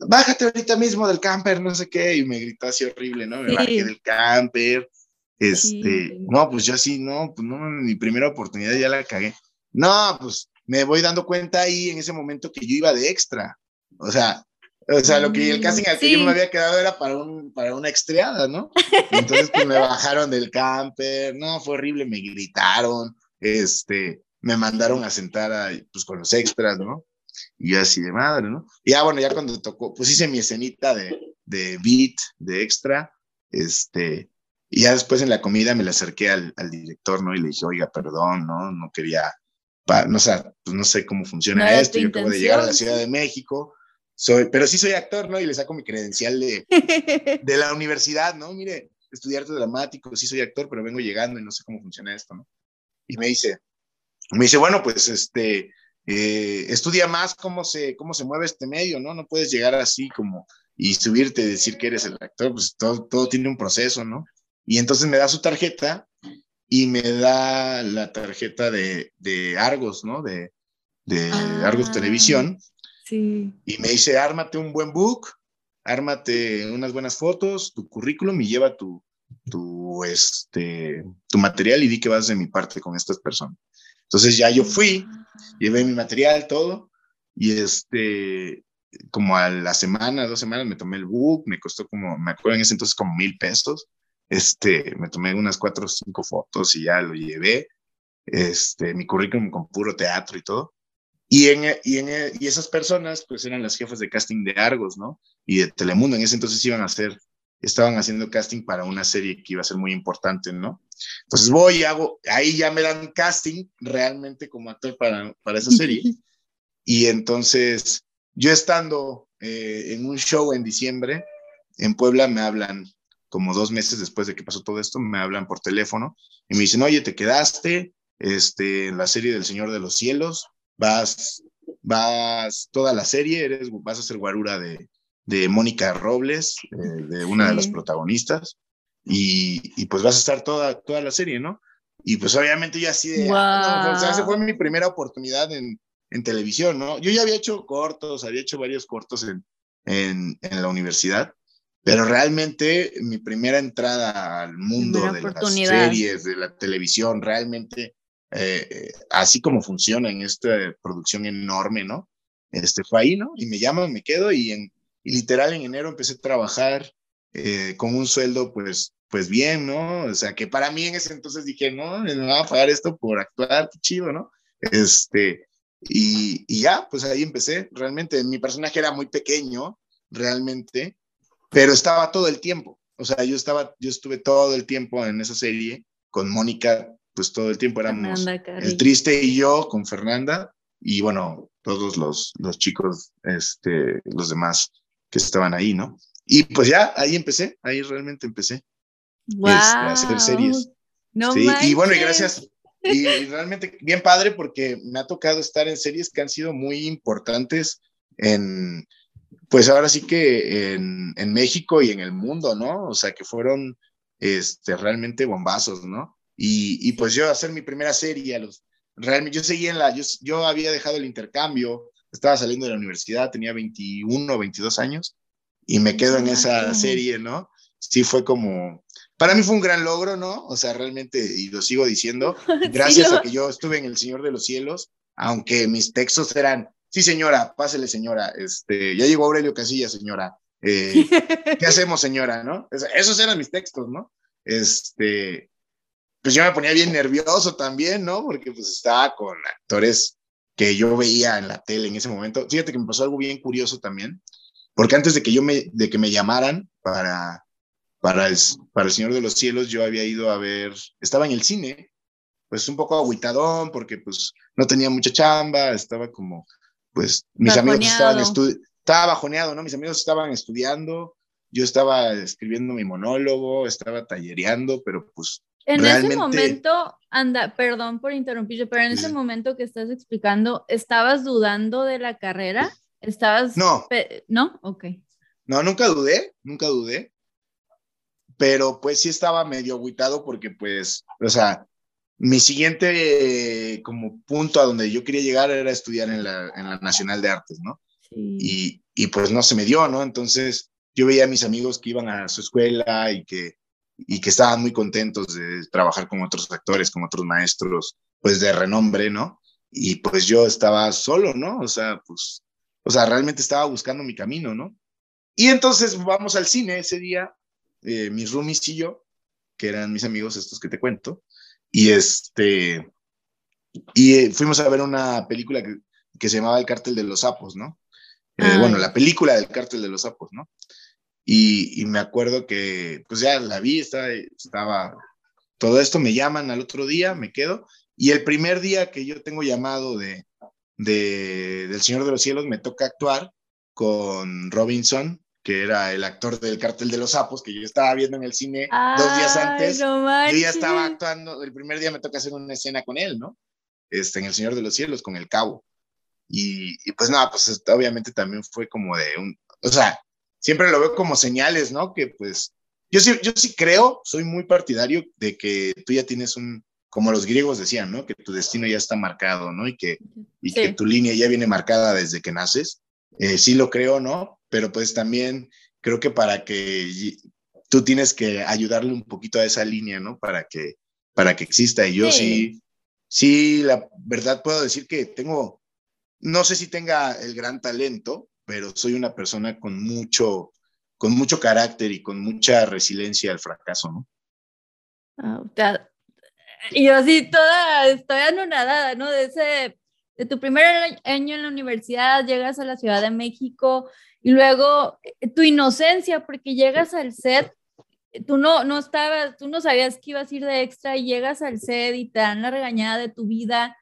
bájate ahorita mismo del camper, no sé qué, y me gritó así horrible, ¿no? Me bajé del camper, este, no, pues yo así, no, pues no, mi primera oportunidad ya la cagué. No, pues me voy dando cuenta ahí en ese momento que yo iba de extra, o sea, o sea, lo que el casting al que yo me había quedado era para, un, para una extriada, ¿no? Entonces, pues me bajaron del camper, no, fue horrible, me gritaron, este, me mandaron a sentar ahí, pues con los extras, ¿no? Y yo así de madre, ¿no? Y ya, bueno, ya cuando tocó, pues hice mi escenita de, de beat, de extra, este, y ya después en la comida me le acerqué al, al director, ¿no? Y le dije, oiga, perdón, ¿no? No quería, no, sé, pues no sé cómo funciona esto, yo acabo de llegar a la Ciudad de México, soy, pero sí soy actor, ¿no? Y le saco mi credencial de, de la universidad, ¿no? Mire, estudiar arte dramático, sí soy actor, pero vengo llegando y no sé cómo funciona esto, ¿no? Y me dice, me dice, bueno, pues este, eh, estudia más cómo se, cómo se mueve este medio, ¿no? No puedes llegar así como y subirte y decir que eres el actor, pues todo, todo tiene un proceso, ¿no? Y entonces me da su tarjeta y me da la tarjeta de, de Argos, ¿no? De, de Argos ah, Televisión. Sí. Y me dice, ármate un buen book, ármate unas buenas fotos, tu currículum y lleva tu, tu, este, tu material y di que vas de mi parte con estas personas. Entonces ya yo fui, llevé mi material, todo, y este, como a la semana, dos semanas, me tomé el book, me costó como, me acuerdo en ese entonces como mil pesos, este, me tomé unas cuatro o cinco fotos y ya lo llevé, este, mi currículum con puro teatro y todo. Y, en, y, en, y esas personas, pues eran las jefas de casting de Argos, ¿no? Y de Telemundo, en ese entonces iban a hacer estaban haciendo casting para una serie que iba a ser muy importante, ¿no? Entonces voy y hago, ahí ya me dan casting realmente como actor para, para esa serie. y entonces yo estando eh, en un show en diciembre, en Puebla me hablan como dos meses después de que pasó todo esto, me hablan por teléfono y me dicen, oye, te quedaste este, en la serie del Señor de los Cielos, vas, vas toda la serie, eres, vas a ser guarura de, de Mónica Robles, eh, de una de las protagonistas. y, pues vas a estar toda, toda la serie, ¿no? Y pues obviamente yo así de, ah, o sea, esa fue mi primera oportunidad en, en, televisión, ¿no? Yo ya había hecho cortos, había hecho varios cortos en, en, en la universidad, pero realmente mi primera entrada al mundo de las series, de la televisión, realmente, eh, así como funciona en esta producción enorme, ¿no? Este fue ahí, ¿no? Y me llaman, me quedo y, en, y literal en enero empecé a trabajar eh, con un sueldo, pues, pues bien, ¿no? O sea, que para mí en ese entonces dije, no, me van a pagar esto por actuar, qué chido, ¿no? Este, y, y ya, pues ahí empecé. Realmente mi personaje era muy pequeño, realmente, pero estaba todo el tiempo. O sea, yo estaba, yo estuve todo el tiempo en esa serie con Mónica, pues todo el tiempo éramos el triste y yo con Fernanda y bueno, todos los, los chicos, este, los demás que estaban ahí, ¿no? Y pues ya ahí empecé, ahí realmente empecé wow. Este, a hacer series. No sí, y bueno, y gracias. Y realmente bien padre porque me ha tocado estar en series que han sido muy importantes en, pues ahora sí que en, en, México y en el mundo, ¿no? O sea, que fueron este, realmente bombazos, ¿no? Y, y pues yo hacer mi primera serie, a los, realmente yo seguía en la, yo, yo había dejado el intercambio, estaba saliendo de la universidad, tenía 21 o 22 años y me quedo en esa serie, ¿no? Sí fue como, para mí fue un gran logro, ¿no? O sea, realmente, y lo sigo diciendo, gracias a que yo estuve en El Señor de los Cielos, aunque mis textos eran sí señora, pásele señora, este, ya llegó Aurelio Casilla, señora, eh, ¿qué hacemos señora, no? Esos eran mis textos, ¿no? Este, pues yo me ponía bien nervioso también, ¿no? Porque pues estaba con actores que yo veía en la tele en ese momento. Fíjate que me pasó algo bien curioso también, porque antes de que yo me, de que me llamaran para, para el, para el Señor de los Cielos, yo había ido a ver, estaba en el cine, pues un poco aguitadón, porque pues no tenía mucha chamba, estaba como pues mis amigos estaban estudiando, estaba bajoneado, ¿no? Mis amigos estaban estudiando, yo estaba escribiendo mi monólogo, estaba tallereando, pero pues en ese momento, anda, perdón por interrumpirte, pero en ese momento que estás explicando, ¿estabas dudando de la carrera? ¿Estabas? No. ¿No? Ok. No, nunca dudé, nunca dudé. Pero pues sí estaba medio aguitado porque pues, o sea, mi siguiente como punto a donde yo quería llegar era estudiar en la, en la Nacional de Artes, ¿no? Y, y, pues no se me dio, ¿no? Entonces yo veía a mis amigos que iban a su escuela y que, y que estaban muy contentos de trabajar con otros actores, con otros maestros, pues de renombre, ¿no? Y pues yo estaba solo, ¿no? O sea, pues, o sea, realmente estaba buscando mi camino, ¿no? Y entonces vamos al cine ese día, eh, mis roomies y yo, que eran mis amigos estos que te cuento, y este, y eh, fuimos a ver una película que, que, se llamaba El Cártel de los Sapos, ¿no? Eh, bueno, la película del Cártel de los Sapos, ¿no? Y, y, me acuerdo que, pues ya la vi, estaba, estaba, todo esto, me llaman al otro día, me quedo, y el primer día que yo tengo llamado de, de del Señor de los Cielos, me toca actuar con Robinson, que era el actor del Cártel de los Sapos, que yo estaba viendo en el cine dos días antes. No yo ya estaba actuando, el primer día me toca hacer una escena con él, ¿no? Este, en El Señor de los Cielos, con el cabo. Y, y pues nada, pues obviamente también fue como de un, o sea, siempre lo veo como señales, ¿no? Que pues, yo sí, yo sí creo, soy muy partidario de que tú ya tienes un, como los griegos decían, ¿no? Que tu destino ya está marcado, ¿no? Y que, y que tu línea ya viene marcada desde que naces. Eh, sí lo creo, ¿no? pero pues también creo que para que tú tienes que ayudarle un poquito a esa línea, ¿no? Para que, para que exista. Y yo sí. sí, la verdad puedo decir que tengo, no sé si tenga el gran talento, pero soy una persona con mucho, con mucho carácter y con mucha resiliencia al fracaso, ¿no? Ah, y yo así toda, estoy anonadada, ¿no? De ese, de tu primer año en la universidad, llegas a la Ciudad de México, y luego eh, tu inocencia, porque llegas al set, tú no, no estabas, tú no sabías que ibas a ir de extra y llegas al set y te dan la regañada de tu vida,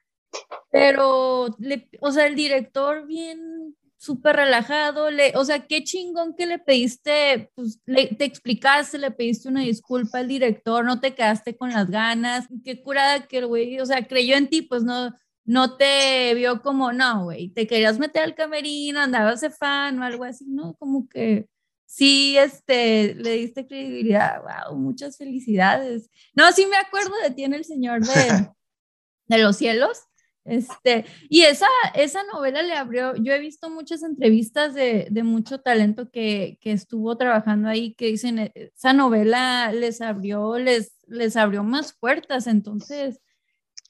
pero, le, o sea, el director bien súper relajado, le, o sea, qué chingón que le pediste, pues le, te explicaste, le pediste una disculpa al director, no te quedaste con las ganas, qué curada que el güey, o sea, creyó en ti, pues no, no te vio como, no, güey, te querías meter al camerino, andabas de fan o algo así, ¿no? Como que sí, este, le diste credibilidad, wow, muchas felicidades. No, sí me acuerdo de ti en El Señor de, de los Cielos. Este, y esa, esa novela le abrió, yo he visto muchas entrevistas de, de mucho talento que, que, estuvo trabajando ahí, que dicen, e, esa novela les abrió, les, les abrió más puertas, entonces,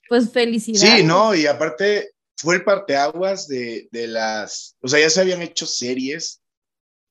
pues felicidades. Sí, no, y aparte fue el parteaguas de, de las, o sea, ya se habían hecho series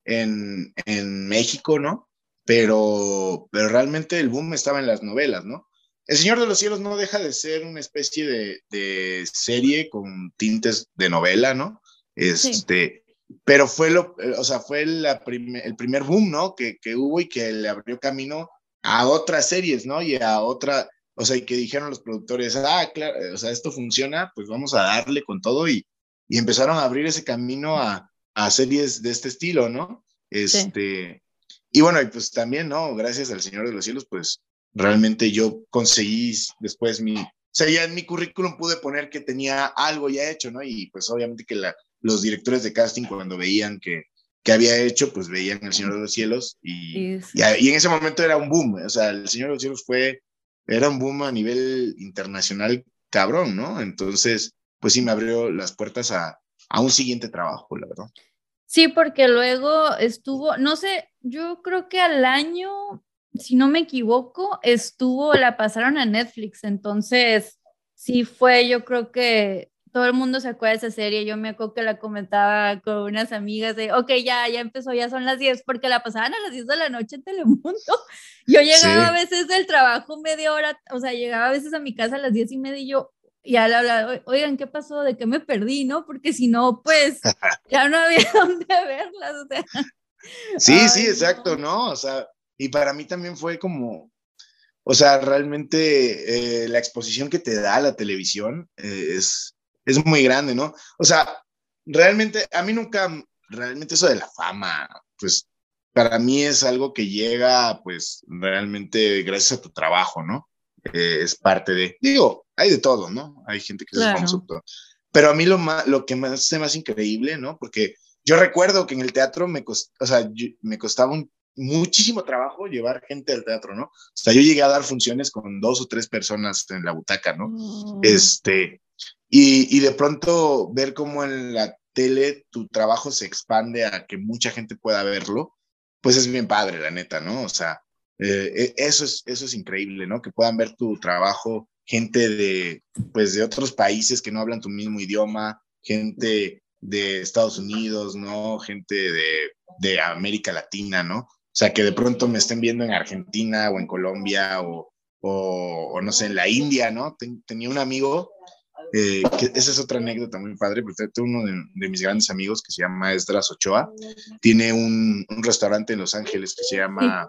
en, en México, ¿no? Pero, pero realmente el boom estaba en las novelas, ¿no? El Señor de los Cielos no deja de ser una especie de, de serie con tintes de novela, ¿no? Este, sí. pero fue lo, o sea, fue la el primer boom, ¿no? Que, que hubo y que le abrió camino a otras series, ¿no? Y a otra, o sea, y que dijeron los productores, ah, claro, o sea, esto funciona, pues vamos a darle con todo y, y empezaron a abrir ese camino a, a series de este estilo, ¿no? Este, sí. y bueno, y pues también, ¿no? Gracias al Señor de los Cielos, pues realmente yo conseguí después mi, o sea, ya en mi currículum pude poner que tenía algo ya hecho, ¿no? Y pues obviamente que la, los directores de casting cuando veían que, que había hecho, pues veían El Señor de los Cielos y, sí. y, y, en ese momento era un boom, o sea, El Señor de los Cielos fue, era un boom a nivel internacional cabrón, ¿no? Entonces, pues sí me abrió las puertas a, a un siguiente trabajo, la verdad. Sí, porque luego estuvo, no sé, yo creo que al año si no me equivoco, estuvo, la pasaron a Netflix, entonces sí fue, yo creo que todo el mundo se acuerda de esa serie, yo me acuerdo que la comentaba con unas amigas de, ok, ya, ya empezó, ya son las 10, porque la pasaban a las 10 de la noche en Telemundo. Yo llegaba sí. a veces del trabajo media hora, o sea, llegaba a veces a mi casa a las 10 y media y yo, ya le hablaba, oigan, ¿qué pasó? ¿De qué me perdí? ¿No? Porque si no, pues ya no había dónde verlas, o sea. Sí, Ay, sí, exacto, ¿no? O sea, y para mí también fue como, o sea, realmente eh, la exposición que te da la televisión eh, es, es muy grande, ¿no? O sea, realmente, a mí nunca, realmente eso de la fama, pues para mí es algo que llega, pues realmente gracias a tu trabajo, ¿no? Eh, es parte de, digo, hay de todo, ¿no? Hay gente que claro. es famoso, todo. Pero a mí lo, más, lo que me hace más increíble, ¿no? Porque yo recuerdo que en el teatro me, cost, o sea, yo, me costaba un muchísimo trabajo llevar gente al teatro, ¿no? O sea, yo llegué a dar funciones con dos o tres personas en la butaca, ¿no? Mm. Este, y, y, de pronto ver cómo en la tele tu trabajo se expande a que mucha gente pueda verlo, pues es bien padre, la neta, ¿no? O sea, eh, eso, es, eso es increíble, ¿no? Que puedan ver tu trabajo gente de, pues, de otros países que no hablan tu mismo idioma, gente de Estados Unidos, ¿no? Gente de, de América Latina, ¿no? O sea, que de pronto me estén viendo en Argentina o en Colombia o, o, o no sé, en la India, ¿no? Ten, tenía un amigo, eh, que esa es otra anécdota muy padre, porque tengo uno de, de, mis grandes amigos que se llama Esdras Ochoa, tiene un, un restaurante en Los Ángeles que se llama...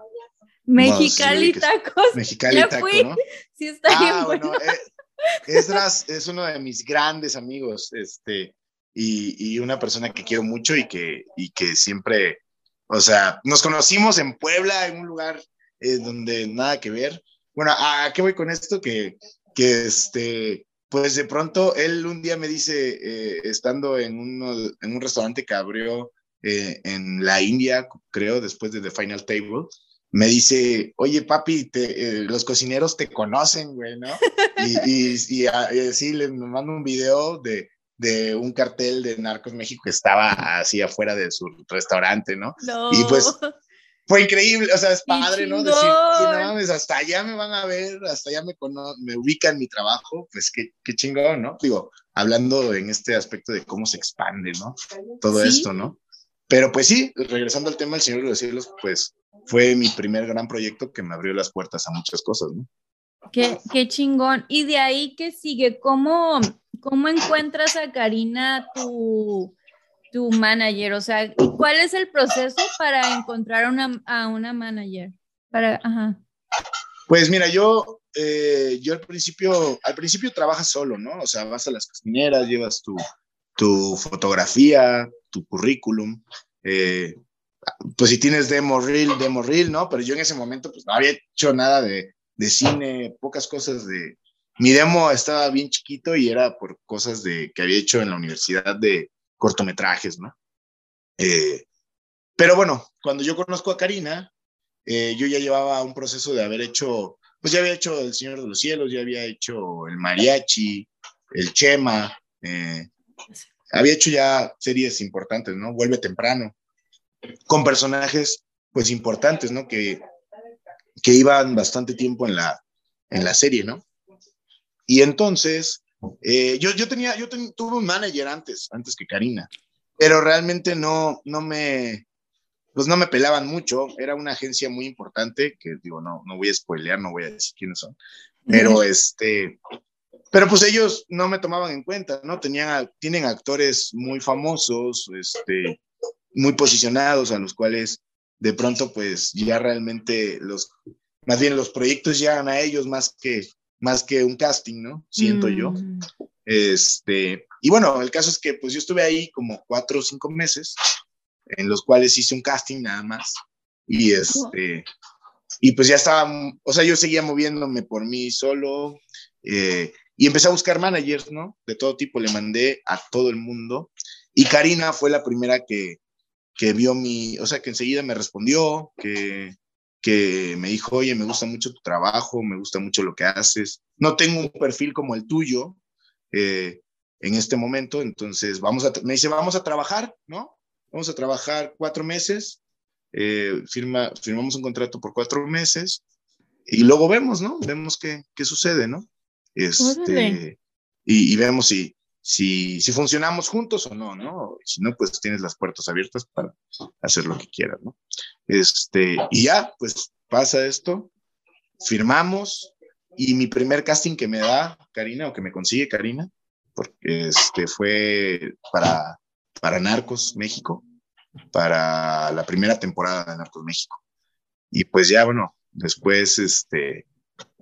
Mexicali no, Tacos. Mexicali Tacos, ¿no? Sí, está ah, bien bueno. bueno eh, Esdras es uno de mis grandes amigos, este, y, y, una persona que quiero mucho y que, y que siempre o sea, nos conocimos en Puebla, en un lugar eh, donde nada que ver. Bueno, ¿a qué voy con esto? Que, que este, pues de pronto él un día me dice, eh, estando en, uno, en un restaurante que abrió eh, en la India, creo, después de The Final Table, me dice, oye papi, te, eh, los cocineros te conocen, güey, ¿no? Y, y, y, y así le mando un video de, de un cartel de Narcos México que estaba así afuera de su restaurante, ¿no? no. Y pues fue increíble, o sea, es padre, ¿no? Decir, no mames, hasta allá me van a ver, hasta allá me, me ubican mi trabajo, pues qué, qué chingón, ¿no? Digo, hablando en este aspecto de cómo se expande, ¿no? Todo ¿Sí? esto, ¿no? Pero pues sí, regresando al tema del Señor de los Cielos, pues fue mi primer gran proyecto que me abrió las puertas a muchas cosas, ¿no? Qué, qué chingón. Y de ahí que sigue, ¿cómo, cómo encuentras a Karina tu, tu manager? O sea, ¿cuál es el proceso para encontrar una, a una manager? Para, ajá. Pues mira, yo, eh, yo al principio, al principio trabajas solo, ¿no? O sea, vas a las cocineras, llevas tu, tu fotografía, tu currículum, eh, pues si tienes demo reel, demo reel, ¿no? Pero yo en ese momento pues no había hecho nada de, de cine, pocas cosas de... Mi demo estaba bien chiquito y era por cosas de, que había hecho en la universidad de cortometrajes, ¿no? Eh, pero bueno, cuando yo conozco a Karina, eh, yo ya llevaba un proceso de haber hecho, pues ya había hecho El Señor de los Cielos, ya había hecho El Mariachi, El Chema, eh, había hecho ya series importantes, ¿no? Vuelve temprano, con personajes pues importantes, ¿no? Que, que iban bastante tiempo en la, en la serie, ¿no? Y entonces, eh, yo, yo tenía, yo tuve un manager antes, antes que Karina, pero realmente no, no me, pues no me pelaban mucho, era una agencia muy importante, que digo, no, no voy a spoilear, no voy a decir quiénes son, pero este, pero pues ellos no me tomaban en cuenta, ¿no? Tenían, tienen actores muy famosos, este, muy posicionados, a los cuales de pronto pues ya realmente los, más bien los proyectos llegan a ellos más que, más que un casting, ¿no? Siento yo. Mm. Este, y bueno, el caso es que pues yo estuve ahí como cuatro o cinco meses, en los cuales hice un casting nada más. Y este, y pues ya estaba, o sea, yo seguía moviéndome por mí solo. Eh, y empecé a buscar managers, ¿no? De todo tipo, le mandé a todo el mundo. Y Karina fue la primera que, que vio mi, o sea, que enseguida me respondió, que, que me dijo, oye, me gusta mucho tu trabajo, me gusta mucho lo que haces. No tengo un perfil como el tuyo eh, en este momento, entonces vamos a, me dice, vamos a trabajar, ¿no? Vamos a trabajar cuatro meses, eh, firma, firmamos un contrato por cuatro meses y luego vemos, ¿no? Vemos qué, qué sucede, ¿no? Este, y, y, vemos si, si, si funcionamos juntos o no, ¿no? Si no, pues tienes las puertas abiertas para hacer lo que quieras, ¿no? Este, y ya, pues pasa esto, firmamos y mi primer casting que me da Karina o que me consigue Karina, porque este fue para, para Narcos México, para la primera temporada de Narcos México. Y pues ya, bueno, después, este,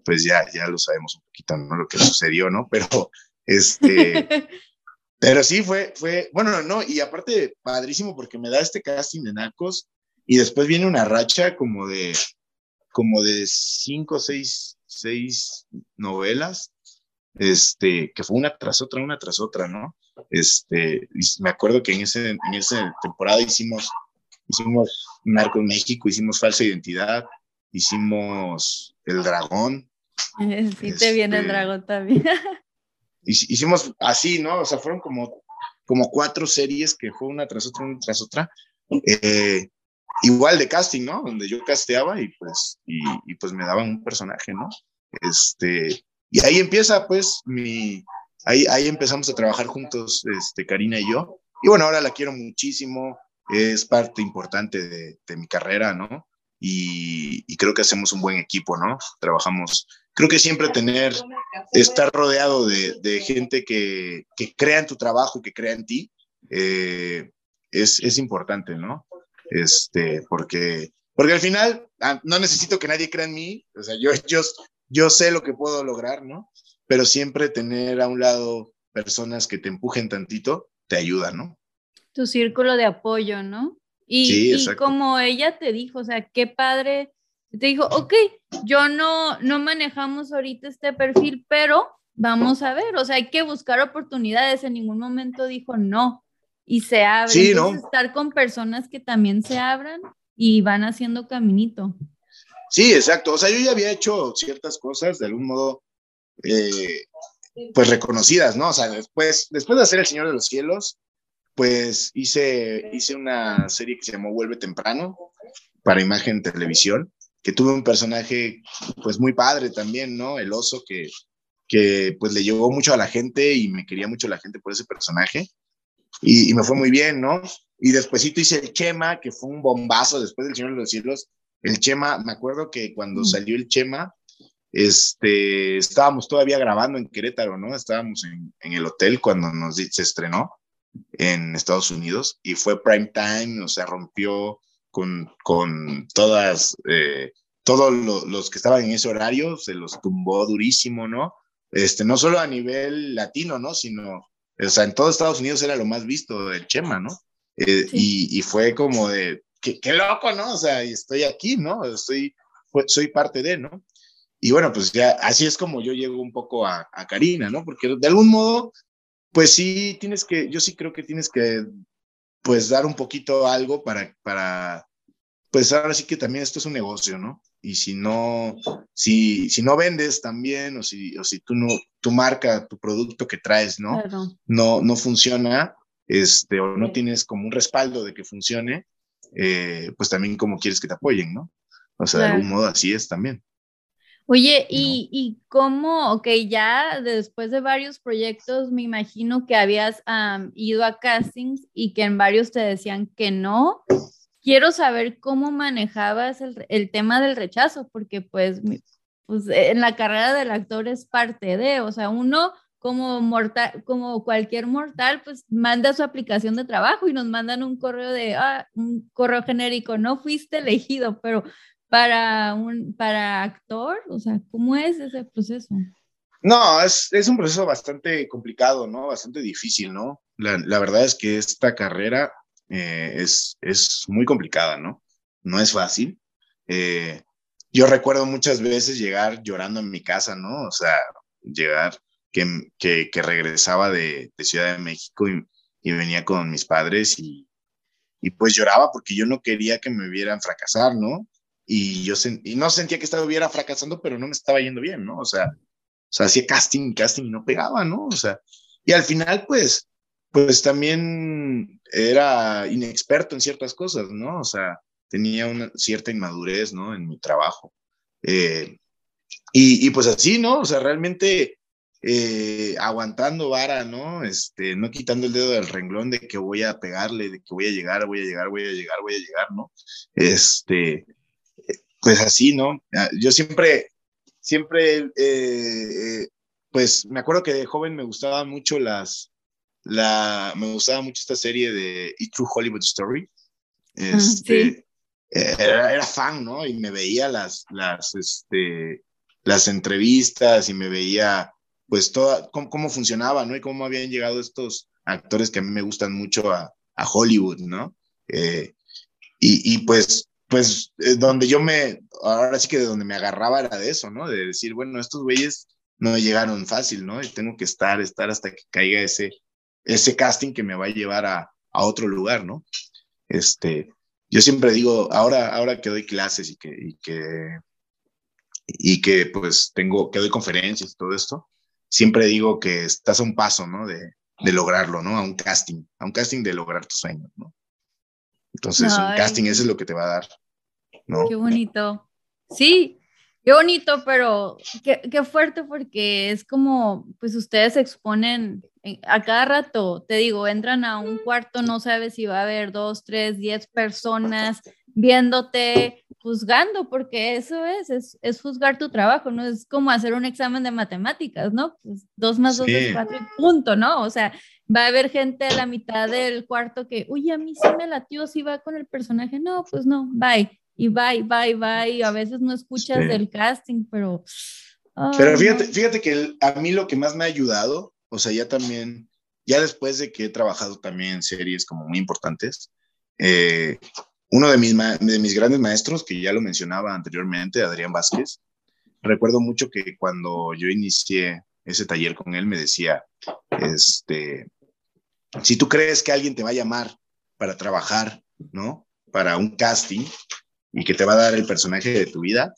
pues ya, ya lo sabemos un poquito, ¿no? Lo que sucedió, ¿no? Pero, este, pero sí fue, fue, bueno, no, y aparte, padrísimo porque me da este casting de Narcos y después viene una racha como de, como de cinco, seis, seis novelas, este, que fue una tras otra, una tras otra, ¿no? Este, me acuerdo que en, ese, en esa temporada hicimos, hicimos Narcos México, hicimos Falsa Identidad, hicimos El Dragón, Sí, te viene el este, dragón también. Hicimos así, ¿no? O sea, fueron como, como cuatro series que fue una tras otra, una tras otra. Eh, igual de casting, ¿no? Donde yo casteaba y pues, y, pues me daban un personaje, ¿no? Este, y ahí empieza pues mi, ahí, ahí empezamos a trabajar juntos, este, Karina y yo. Y bueno, ahora la quiero muchísimo, es parte importante de, de mi carrera, ¿no? Y, y, creo que hacemos un buen equipo, ¿no? Trabajamos creo que siempre tener, estar rodeado de, de gente que, que, crea en tu trabajo, que crea en ti, eh, es, es, importante, ¿no? Este, porque, porque al final ah, no necesito que nadie crea en mí, o sea, yo, yo, yo sé lo que puedo lograr, ¿no? Pero siempre tener a un lado personas que te empujen tantito, te ayuda, ¿no? Tu círculo de apoyo, ¿no? Y, y como ella te dijo, o sea, qué padre te dijo, ok, yo no, no manejamos ahorita este perfil, pero vamos a ver, o sea, hay que buscar oportunidades. En ningún momento dijo no y se abre. Sí, ¿no? Estar con personas que también se abran y van haciendo caminito. Sí, exacto. O sea, yo ya había hecho ciertas cosas de algún modo, eh, pues reconocidas, ¿no? O sea, después, después de hacer El Señor de los Cielos, pues hice, hice una serie que se llamó Vuelve Temprano para imagen televisión que tuve un personaje pues muy padre también, ¿no? El oso que, que pues le llegó mucho a la gente y me quería mucho la gente por ese personaje y, me fue muy bien, ¿no? Y despuésito hice el Chema, que fue un bombazo después del Señor de los Cielos. El Chema, me acuerdo que cuando mm. salió el Chema, este, estábamos todavía grabando en Querétaro, ¿no? Estábamos en, en el hotel cuando nos, se estrenó en Estados Unidos y fue prime time, o sea, rompió con, con todas, eh, todos los que estaban en ese horario, se los tumbó durísimo, ¿no? Este, no solo a nivel latino, ¿no? Sino, o sea, en todo Estados Unidos era lo más visto del Chema, ¿no? Eh, y, y, fue como de, qué, qué, loco, ¿no? O sea, estoy aquí, ¿no? Estoy, soy parte de, ¿no? Y bueno, pues ya así es como yo llego un poco a, a Karina, ¿no? Porque de algún modo, pues sí, tienes que, yo sí creo que tienes que pues dar un poquito algo para, para, pues ahora sí que también esto es un negocio, ¿no? Y si no, si, si no vendes también, o si, o si tú no, tu marca, tu producto que traes, ¿no? No, no funciona, este, o no tienes como un respaldo de que funcione, eh, pues también como quieres que te apoyen, ¿no? O sea, de algún modo así es también. Oye, ¿y, ¿y cómo, ok, ya después de varios proyectos, me imagino que habías ido a castings y que en varios te decían que no. Quiero saber cómo manejabas el, el tema del rechazo, porque pues, pues en la carrera del actor es parte de, o sea, uno como mortal, como cualquier mortal, pues manda su aplicación de trabajo y nos mandan un correo de, ah, un correo genérico, no fuiste elegido, pero para un para actor? O sea, ¿cómo es ese proceso? No, es, es un proceso bastante complicado, ¿no? Bastante difícil, ¿no? La, la verdad es que esta carrera eh, es, es muy complicada, ¿no? No es fácil. Eh, yo recuerdo muchas veces llegar llorando en mi casa, ¿no? O sea, llegar que, que, que regresaba de, de, Ciudad de México y, y venía con mis padres y, y, pues lloraba porque yo no quería que me vieran fracasar, ¿no? Y yo y no sentía que estuviera fracasando, pero no me estaba yendo bien, ¿no? O sea, o sea, hacía casting, casting y no pegaba, ¿no? O sea, y al final, pues, pues también era inexperto en ciertas cosas, ¿no? O sea, tenía una cierta inmadurez, ¿no? En mi trabajo. Eh, y, y, pues así, ¿no? O sea, realmente eh, aguantando vara, ¿no? Este, no quitando el dedo del renglón de que voy a pegarle, de que voy a llegar, voy a llegar, voy a llegar, voy a llegar, ¿no? Este, pues así, ¿no? Ah, yo siempre, siempre, eh, eh, pues me acuerdo que de joven me gustaba mucho las, la, me gustaba mucho esta serie de It's True Hollywood Story. Ah, este, era, era, fan, ¿no? Y me veía las, las, este, las entrevistas y me veía, pues, toda, cómo, cómo, funcionaba, ¿no? Y cómo habían llegado estos actores que a mí me gustan mucho a, a Hollywood, ¿no? Eh, y, y, pues pues eh, donde yo me, ahora sí que de donde me agarraba era de eso, ¿no? De decir, bueno, estos güeyes no llegaron fácil, ¿no? Y tengo que estar, estar hasta que caiga ese, ese casting que me va a llevar a, a otro lugar, ¿no? Este, yo siempre digo, ahora, ahora que doy clases y que, y que, y que pues tengo, que doy conferencias y todo esto, siempre digo que estás a un paso, ¿no? De, de lograrlo, ¿no? A un casting, a un casting de lograr tus sueños, ¿no? Entonces, un casting, eso es lo que te va a dar. ¿no? Qué bonito. Sí, qué bonito, pero qué, qué, fuerte porque es como, pues ustedes se exponen a cada rato, te digo, entran a un cuarto, no sabes si va a haber dos, tres, diez personas viéndote, juzgando, porque eso es, es, es juzgar tu trabajo, ¿no? Es como hacer un examen de matemáticas, ¿no? Pues dos más dos es cuatro y punto, ¿no? O sea, va a haber gente a la mitad del cuarto que, uy, a mí sí me latió, sí va con el personaje, no, pues no, bye, y bye, bye, bye, a veces no escuchas del casting, pero... pero fíjate, fíjate que a mí lo que más me ha ayudado, o sea, ya también, ya después de que he trabajado también en series como muy importantes, eh, uno de mis, de mis grandes maestros, que ya lo mencionaba anteriormente, Adrián Vázquez, recuerdo mucho que cuando yo inicié ese taller con él me decía, este, si tú crees que alguien te va a llamar para trabajar, ¿no? Para un casting y que te va a dar el personaje de tu vida,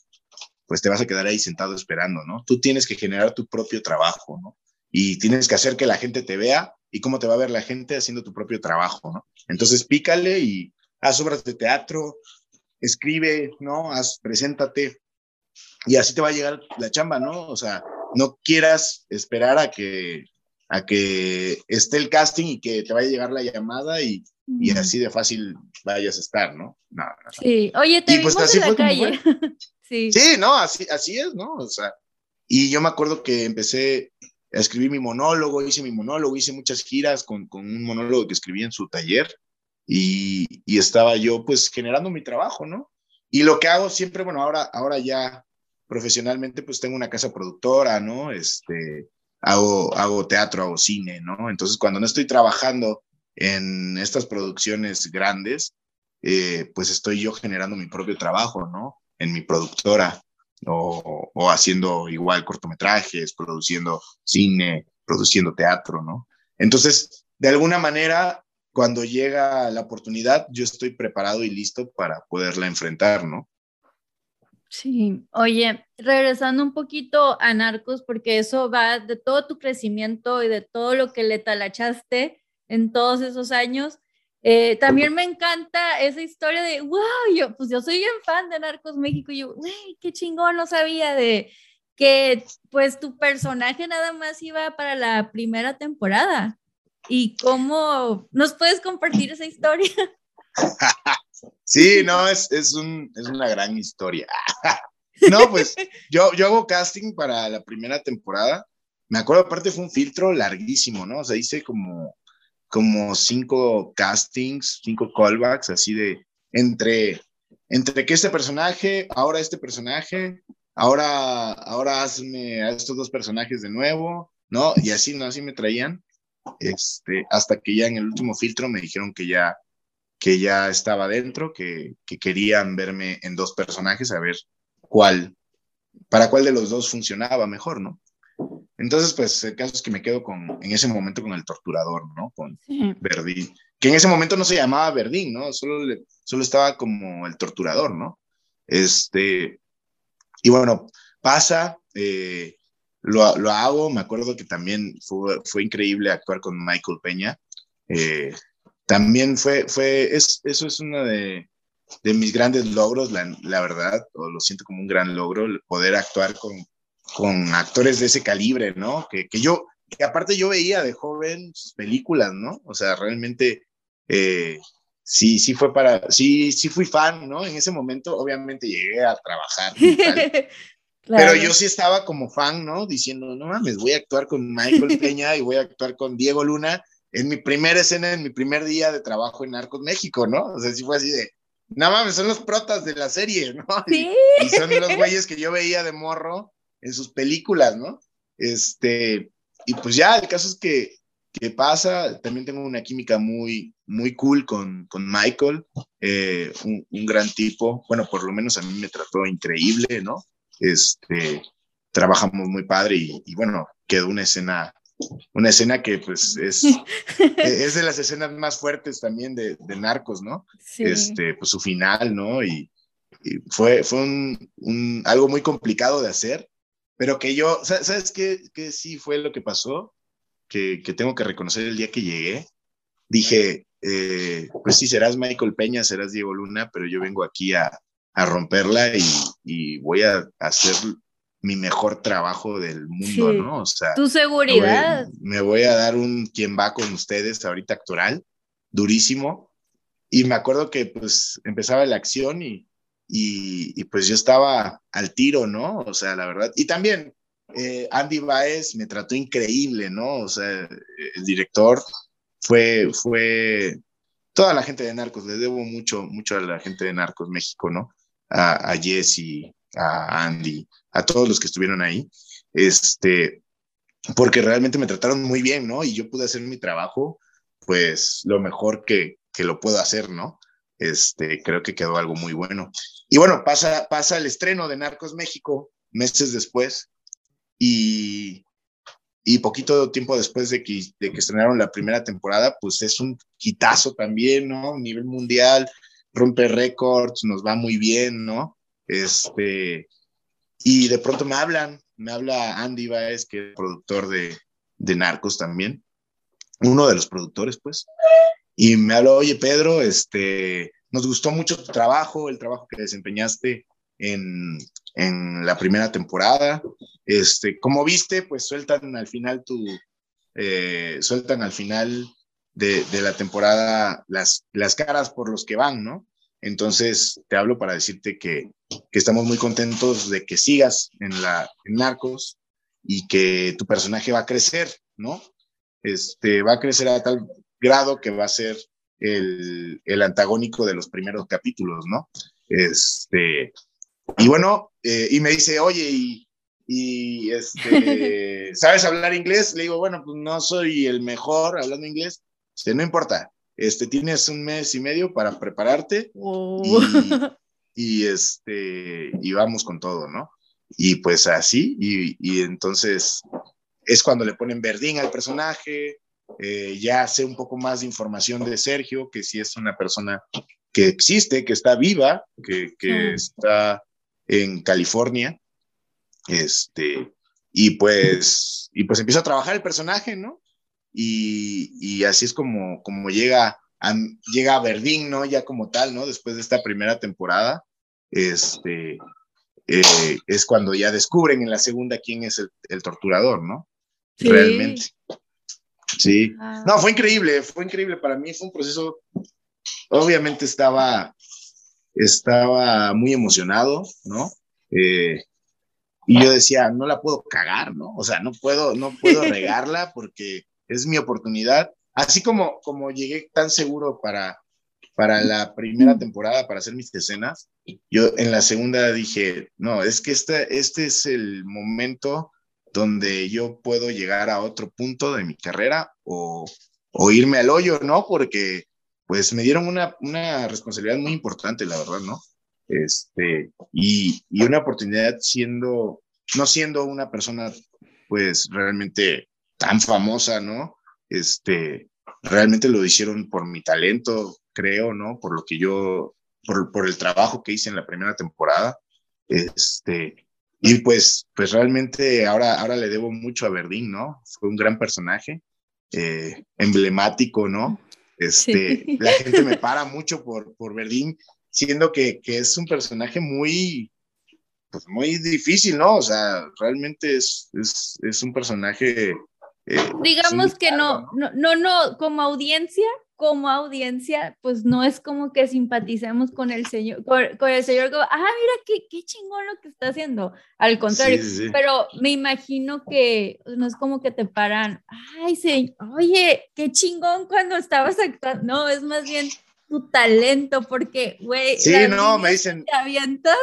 pues te vas a quedar ahí sentado esperando, ¿no? Tú tienes que generar tu propio trabajo, ¿no? Y tienes que hacer que la gente te vea y cómo te va a ver la gente haciendo tu propio trabajo, ¿no? Entonces pícale y haz obras de teatro, escribe, ¿no? Haz, preséntate y así te va a llegar la chamba, ¿no? O sea, no quieras esperar a que a que esté el casting y que te vaya a llegar la llamada y, y así de fácil vayas a estar, ¿no? No, no, Sí, oye, te pues vimos en la calle. sí. sí, no, así, así es, ¿no? O sea, y yo me acuerdo que empecé a escribir mi monólogo, hice mi monólogo, hice muchas giras con, con un monólogo que escribí en su taller y, y, estaba yo pues generando mi trabajo, ¿no? Y lo que hago siempre, bueno, ahora, ahora ya profesionalmente pues tengo una casa productora, ¿no? Este, hago, hago teatro, hago cine, ¿no? Entonces, cuando no estoy trabajando en estas producciones grandes, eh, pues estoy yo generando mi propio trabajo, ¿no? En mi productora o, o, haciendo igual cortometrajes, produciendo cine, produciendo teatro, ¿no? Entonces, de alguna manera, cuando llega la oportunidad, yo estoy preparado y listo para poderla enfrentar, ¿no? Sí, oye, regresando un poquito a Narcos, porque eso va de todo tu crecimiento y de todo lo que le talachaste en todos esos años. Eh, también me encanta esa historia de, wow, yo, pues yo soy bien fan de Narcos México, y yo, güey, qué chingón, no sabía de que pues tu personaje nada más iba para la primera temporada. ¿Y cómo nos puedes compartir esa historia? Sí, no, es, es, un, es una gran historia. No, pues yo, yo hago casting para la primera temporada. Me acuerdo, aparte fue un filtro larguísimo, ¿no? O sea, hice como, como cinco castings, cinco callbacks, así de entre, entre que este personaje, ahora este personaje, ahora, ahora hazme a estos dos personajes de nuevo, ¿no? Y así, ¿no? Así me traían. Este, hasta que ya en el último filtro me dijeron que ya que ya estaba dentro, que, que, querían verme en dos personajes, a ver cuál, para cuál de los dos funcionaba mejor, ¿no? Entonces, pues el caso es que me quedo con, en ese momento con el torturador, ¿no? Con Verdín, que en ese momento no se llamaba Verdín, ¿no? Solo, solo estaba como el torturador, ¿no? Este, y bueno, pasa, eh, lo, lo, hago, me acuerdo que también fue, fue increíble actuar con Michael Peña, eh, también fue, fue es, eso es uno de, de mis grandes logros, la, la, verdad, o lo siento como un gran logro, poder actuar con, con actores de ese calibre, ¿no? Que, que, yo, que aparte yo veía de joven sus películas, ¿no? O sea, realmente eh, sí, sí fue para, sí, sí fui fan, ¿no? En ese momento, obviamente llegué a trabajar. Pero yo sí estaba como fan, ¿no? Diciendo, no mames, voy a actuar con Michael Peña y voy a actuar con Diego Luna en mi primera escena, en mi primer día de trabajo en Narcos México, ¿no? O sea, sí fue así de, nada mames, son los protas de la serie, ¿no? Sí. Y, son los güeyes que yo veía de morro en sus películas, ¿no? Este, y pues ya, el caso es que, que pasa, también tengo una química muy, muy cool con, con Michael, eh, un, un, gran tipo, bueno, por lo menos a mí me trató increíble, ¿no? Este, trabajamos muy padre y, y bueno, quedó una escena una escena que pues es, es de las escenas más fuertes también de, de Narcos, ¿no? Sí. Este, pues su final, ¿no? Y, y fue, fue un, un, algo muy complicado de hacer, pero que yo, ¿sabes qué, qué sí fue lo que pasó? Que, que tengo que reconocer el día que llegué. Dije, eh, pues sí, serás Michael Peña, serás Diego Luna, pero yo vengo aquí a, a romperla y, y voy a hacer mi mejor trabajo del mundo, Sí. ¿no? O sea, Tu seguridad. me voy, me voy a dar un quien va con ustedes ahorita actoral, durísimo. Y me acuerdo que pues empezaba la acción y, y, y pues yo estaba al tiro, ¿no? O sea, la verdad. Y también eh, Andy Baez me trató increíble, ¿no? O sea, el director fue, fue toda la gente de Narcos, le debo mucho, mucho a la gente de Narcos México, ¿no? A, a Jesse, a Andy, a todos los que estuvieron ahí, este, porque realmente me trataron muy bien, ¿no? Y yo pude hacer mi trabajo, pues, lo mejor que, que lo puedo hacer, ¿no? Este, creo que quedó algo muy bueno. Y bueno, pasa, pasa el estreno de Narcos México meses después y, y poquito tiempo después de que, de que estrenaron la primera temporada, pues es un quitazo también, ¿no? Nivel mundial, rompe récords, nos va muy bien, ¿no? Este, y de pronto me hablan, me habla Andy Baez, que es productor de, de Narcos también, uno de los productores, pues, y me habló, oye Pedro, este, nos gustó mucho tu trabajo, el trabajo que desempeñaste en, en la primera temporada, este, como viste, pues sueltan al final tu, eh, sueltan al final de, de, la temporada las, las caras por los que van, ¿no? Entonces, te hablo para decirte que, que, estamos muy contentos de que sigas en, la, en Narcos y que tu personaje va a crecer, ¿no? Este, va a crecer a tal grado que va a ser el, el antagónico de los primeros capítulos, ¿no? Este, y bueno, eh, y me dice, oye, y, y este, ¿sabes hablar inglés? Le digo, bueno, pues no soy el mejor hablando inglés, este, no importa, este, tienes un mes y medio para prepararte Oh. y, y, este, y vamos con todo, ¿no? Y pues así, y, y, entonces es cuando le ponen verdín al personaje, eh, ya sé un poco más de información de Sergio, que si es una persona que existe, que está viva, que, que está en California, este, y pues, y pues empieza a trabajar el personaje, ¿no? Y, y así es como, como llega, a, llega a Verdín, ¿no? Ya como tal, ¿no? Después de esta primera temporada, este, eh, es cuando ya descubren en la segunda quién es el, el torturador, ¿no? Realmente. Sí. Ah. No, fue increíble, fue increíble para mí, fue un proceso, obviamente estaba, estaba muy emocionado, ¿no? Eh, y yo decía, no la puedo cagar, ¿no? O sea, no puedo, no puedo regarla porque es mi oportunidad. Así como, como llegué tan seguro para, para la primera temporada, para hacer mis escenas, yo en la segunda dije, no, es que este, este es el momento donde yo puedo llegar a otro punto de mi carrera o, o irme al hoyo, ¿no? Porque pues me dieron una, una responsabilidad muy importante, la verdad, ¿no? Este, y, y una oportunidad siendo, no siendo una persona pues realmente tan famosa, ¿no? Este, realmente lo hicieron por mi talento, creo, ¿no? Por lo que yo, por, por el trabajo que hice en la primera temporada. Este, y pues, pues realmente ahora, ahora le debo mucho a Verdín, ¿no? Fue un gran personaje, eh, emblemático, ¿no? Este, La gente me para mucho por, por Verdín, siendo que, que es un personaje muy, pues muy difícil, ¿no? O sea, realmente es, es, es un personaje... Eh, Digamos que no, no, no, no, como audiencia, como audiencia, pues no es como que simpaticemos con el señor, con, el señor, como, ah, mira, qué, qué, chingón lo que está haciendo. Al contrario, pero me imagino que no es como que te paran, ay, señor, oye, qué chingón cuando estabas actuando. No, es más bien tu talento, porque, güey, sí, no, me dicen. ¿Te avientas?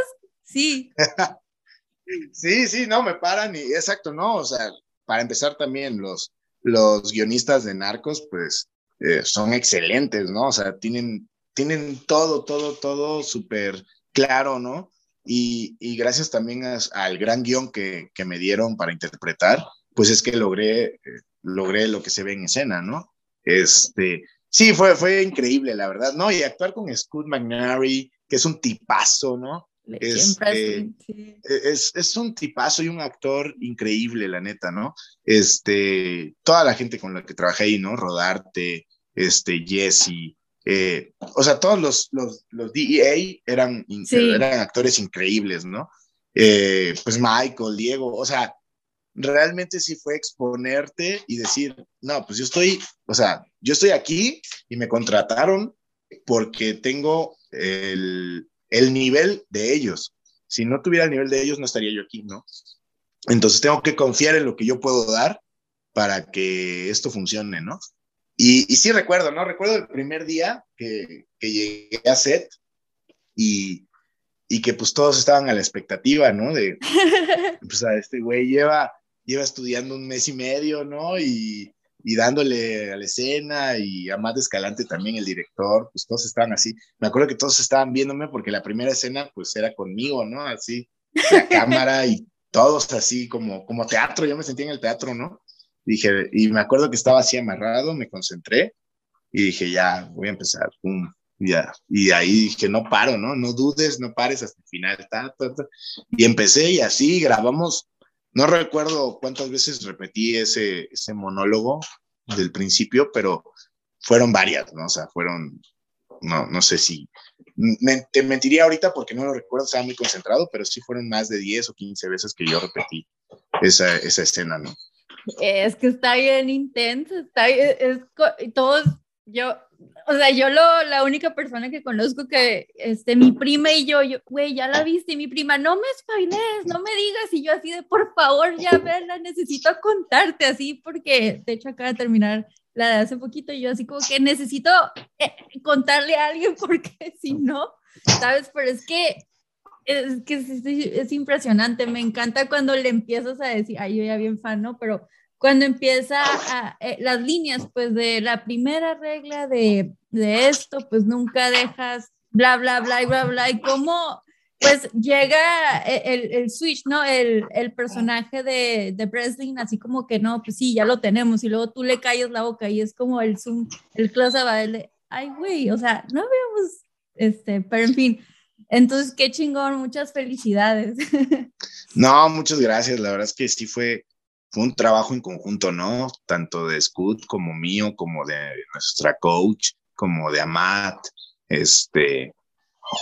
Sí. sí, sí, no, me paran y exacto, no, o sea, para empezar también los, los guionistas de Narcos, pues eh, son excelentes, ¿no? O sea, tienen, tienen todo, todo, todo súper claro, ¿no? Y, y, gracias también al gran guion que, que, me dieron para interpretar, pues es que logré, eh, logré lo que se ve en escena, ¿no? Este, sí, fue, fue increíble, la verdad, ¿no? Y actuar con Scott McNary, que es un tipazo, ¿no? Es, eh, es, es, un tipazo y un actor increíble, la neta, ¿no? Este, toda la gente con la que trabajé ahí, ¿no? Rodarte, este, Jesse, eh, o sea, todos los, los, los DEA eran, eran actores increíbles, ¿no? Eh, pues Michael, Diego, o sea, realmente sí fue exponerte y decir, no, pues yo estoy, o sea, yo estoy aquí y me contrataron porque tengo el, el nivel de ellos. Si no tuviera el nivel de ellos, no estaría yo aquí, ¿no? Entonces tengo que confiar en lo que yo puedo dar para que esto funcione, ¿no? Y, y sí recuerdo, ¿no? Recuerdo el primer día que, que llegué a set y, y, que pues todos estaban a la expectativa, ¿no? De, pues a este güey lleva, lleva estudiando un mes y medio, ¿no? Y, y dándole a la escena y a Matt Escalante también el director, pues todos estaban así. Me acuerdo que todos estaban viéndome porque la primera escena pues era conmigo, ¿no? Así, la cámara y todos así como, como teatro, yo me sentía en el teatro, ¿no? Dije, y me acuerdo que estaba así amarrado, me concentré y dije, ya, voy a empezar, pum, ya. Y ahí dije, no paro, ¿no? No dudes, no pares hasta el final, ta, ta, ta. Y empecé y así grabamos no recuerdo cuántas veces repetí ese, ese monólogo del principio, pero fueron varias, ¿no? O sea, fueron, no, no sé si, te mentiría ahorita porque no lo recuerdo, estaba muy concentrado, pero sí fueron más de 10 o 15 veces que yo repetí esa, esa escena, ¿no? Es que está bien intenso, está bien, es, todos, yo, o sea, yo lo, la única persona que conozco que, este, mi prima y yo, yo, güey, ya la viste, y mi prima, no me spoilees, no me digas, y yo así de, por favor, ya verla, necesito contarte así, porque de hecho acaba de terminar la de hace poquito, y yo así como que necesito eh, contarle a alguien, porque si no, ¿sabes? Pero es que es que es, es, impresionante, me encanta cuando le empiezas a decir, ay, yo ya bien fan, ¿no? Pero cuando empieza a, eh, las líneas, pues de la primera regla de, de, esto, pues nunca dejas bla, bla, bla, y bla, bla, y cómo pues llega el, el switch, ¿no? El, el personaje de, de Breslin, así como que no, pues sí, ya lo tenemos, y luego tú le calles la boca y es como el zoom, el close-up de, ay, güey, o sea, no habíamos, este, pero en fin, entonces, qué chingón, muchas felicidades. No, muchas gracias, la verdad es que sí fue, fue un trabajo en conjunto, ¿no? Tanto de Scoot como mío, como de nuestra coach, como de Amat, este,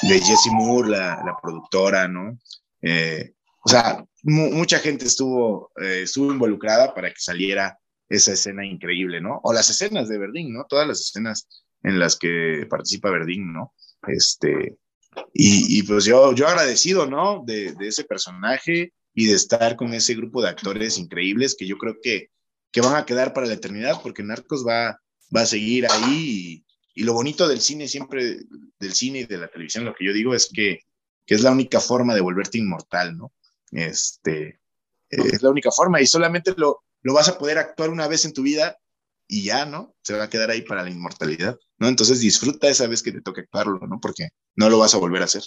de Jessie Moore, la, productora, ¿no? Eh, o sea, mucha gente estuvo, eh, estuvo involucrada para que saliera esa escena increíble, ¿no? O las escenas de Verdín, ¿no? Todas las escenas en las que participa Verdín, ¿no? Este, y, pues yo, yo agradecido, ¿no? De, ese personaje y de estar con ese grupo de actores increíbles que yo creo que, que van a quedar para la eternidad, porque Narcos va, va a seguir ahí y lo bonito del cine siempre, del cine y de la televisión, lo que yo digo es que, que es la única forma de volverte inmortal, ¿no? Este, es la única forma y solamente lo, lo vas a poder actuar una vez en tu vida y ya, ¿no? Se va a quedar ahí para la inmortalidad, ¿no? Entonces disfruta esa vez que te toque actuarlo, ¿no? Porque no lo vas a volver a hacer.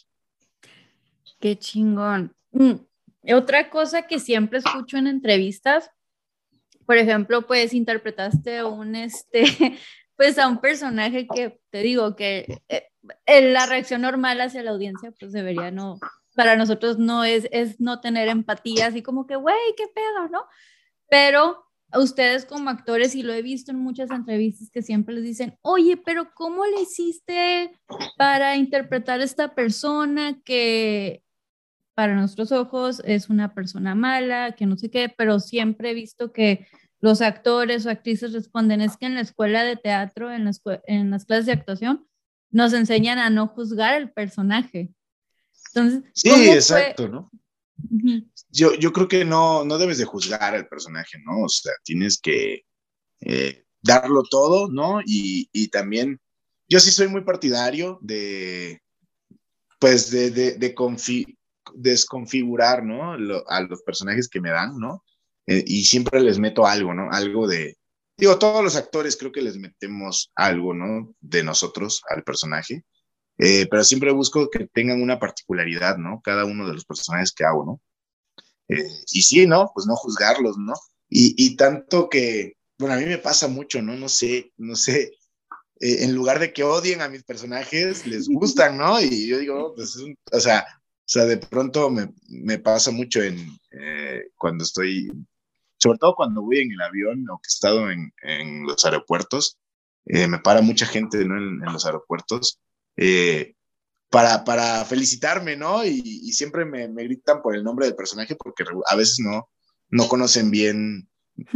Qué chingón. Otra cosa que siempre escucho en entrevistas, por ejemplo, pues interpretaste un, este, pues a un personaje que te digo que eh, la reacción normal hacia la audiencia pues debería no, para nosotros no es, es no tener empatía, así como que, güey, qué pedo, ¿no? Pero ustedes como actores, y lo he visto en muchas entrevistas que siempre les dicen, oye, pero ¿cómo le hiciste para interpretar a esta persona que para nuestros ojos es una persona mala, que no sé qué, pero siempre he visto que los actores o actrices responden, es que en la escuela de teatro, en, en las clases de actuación, nos enseñan a no juzgar el personaje. Entonces, sí, exacto, ¿no? yo, yo creo que no, no debes de juzgar al personaje, ¿no? O sea, tienes que eh, darlo todo, ¿no? Y, y, también, yo sí soy muy partidario de, pues, de, de, de desconfigurar, ¿no? a los personajes que me dan, ¿no? Eh, y siempre les meto algo, ¿no? Algo de, digo, todos los actores creo que les metemos algo, ¿no? De nosotros al personaje, eh, pero siempre busco que tengan una particularidad, ¿no? Cada uno de los personajes que hago, ¿no? Eh, y sí, ¿no? Pues no juzgarlos, ¿no? Y, y, tanto que, bueno, a mí me pasa mucho, ¿no? No sé, no sé, en lugar de que odien a mis personajes, les gustan, ¿no? Y yo digo, pues, o sea, o sea, de pronto me, me pasa mucho en, cuando estoy sobre todo cuando voy en el avión o que he estado en, en los aeropuertos, eh, me para mucha gente ¿no? en, en, los aeropuertos eh, para, para felicitarme, ¿no? Y, y siempre me, me, gritan por el nombre del personaje porque a veces no, no conocen bien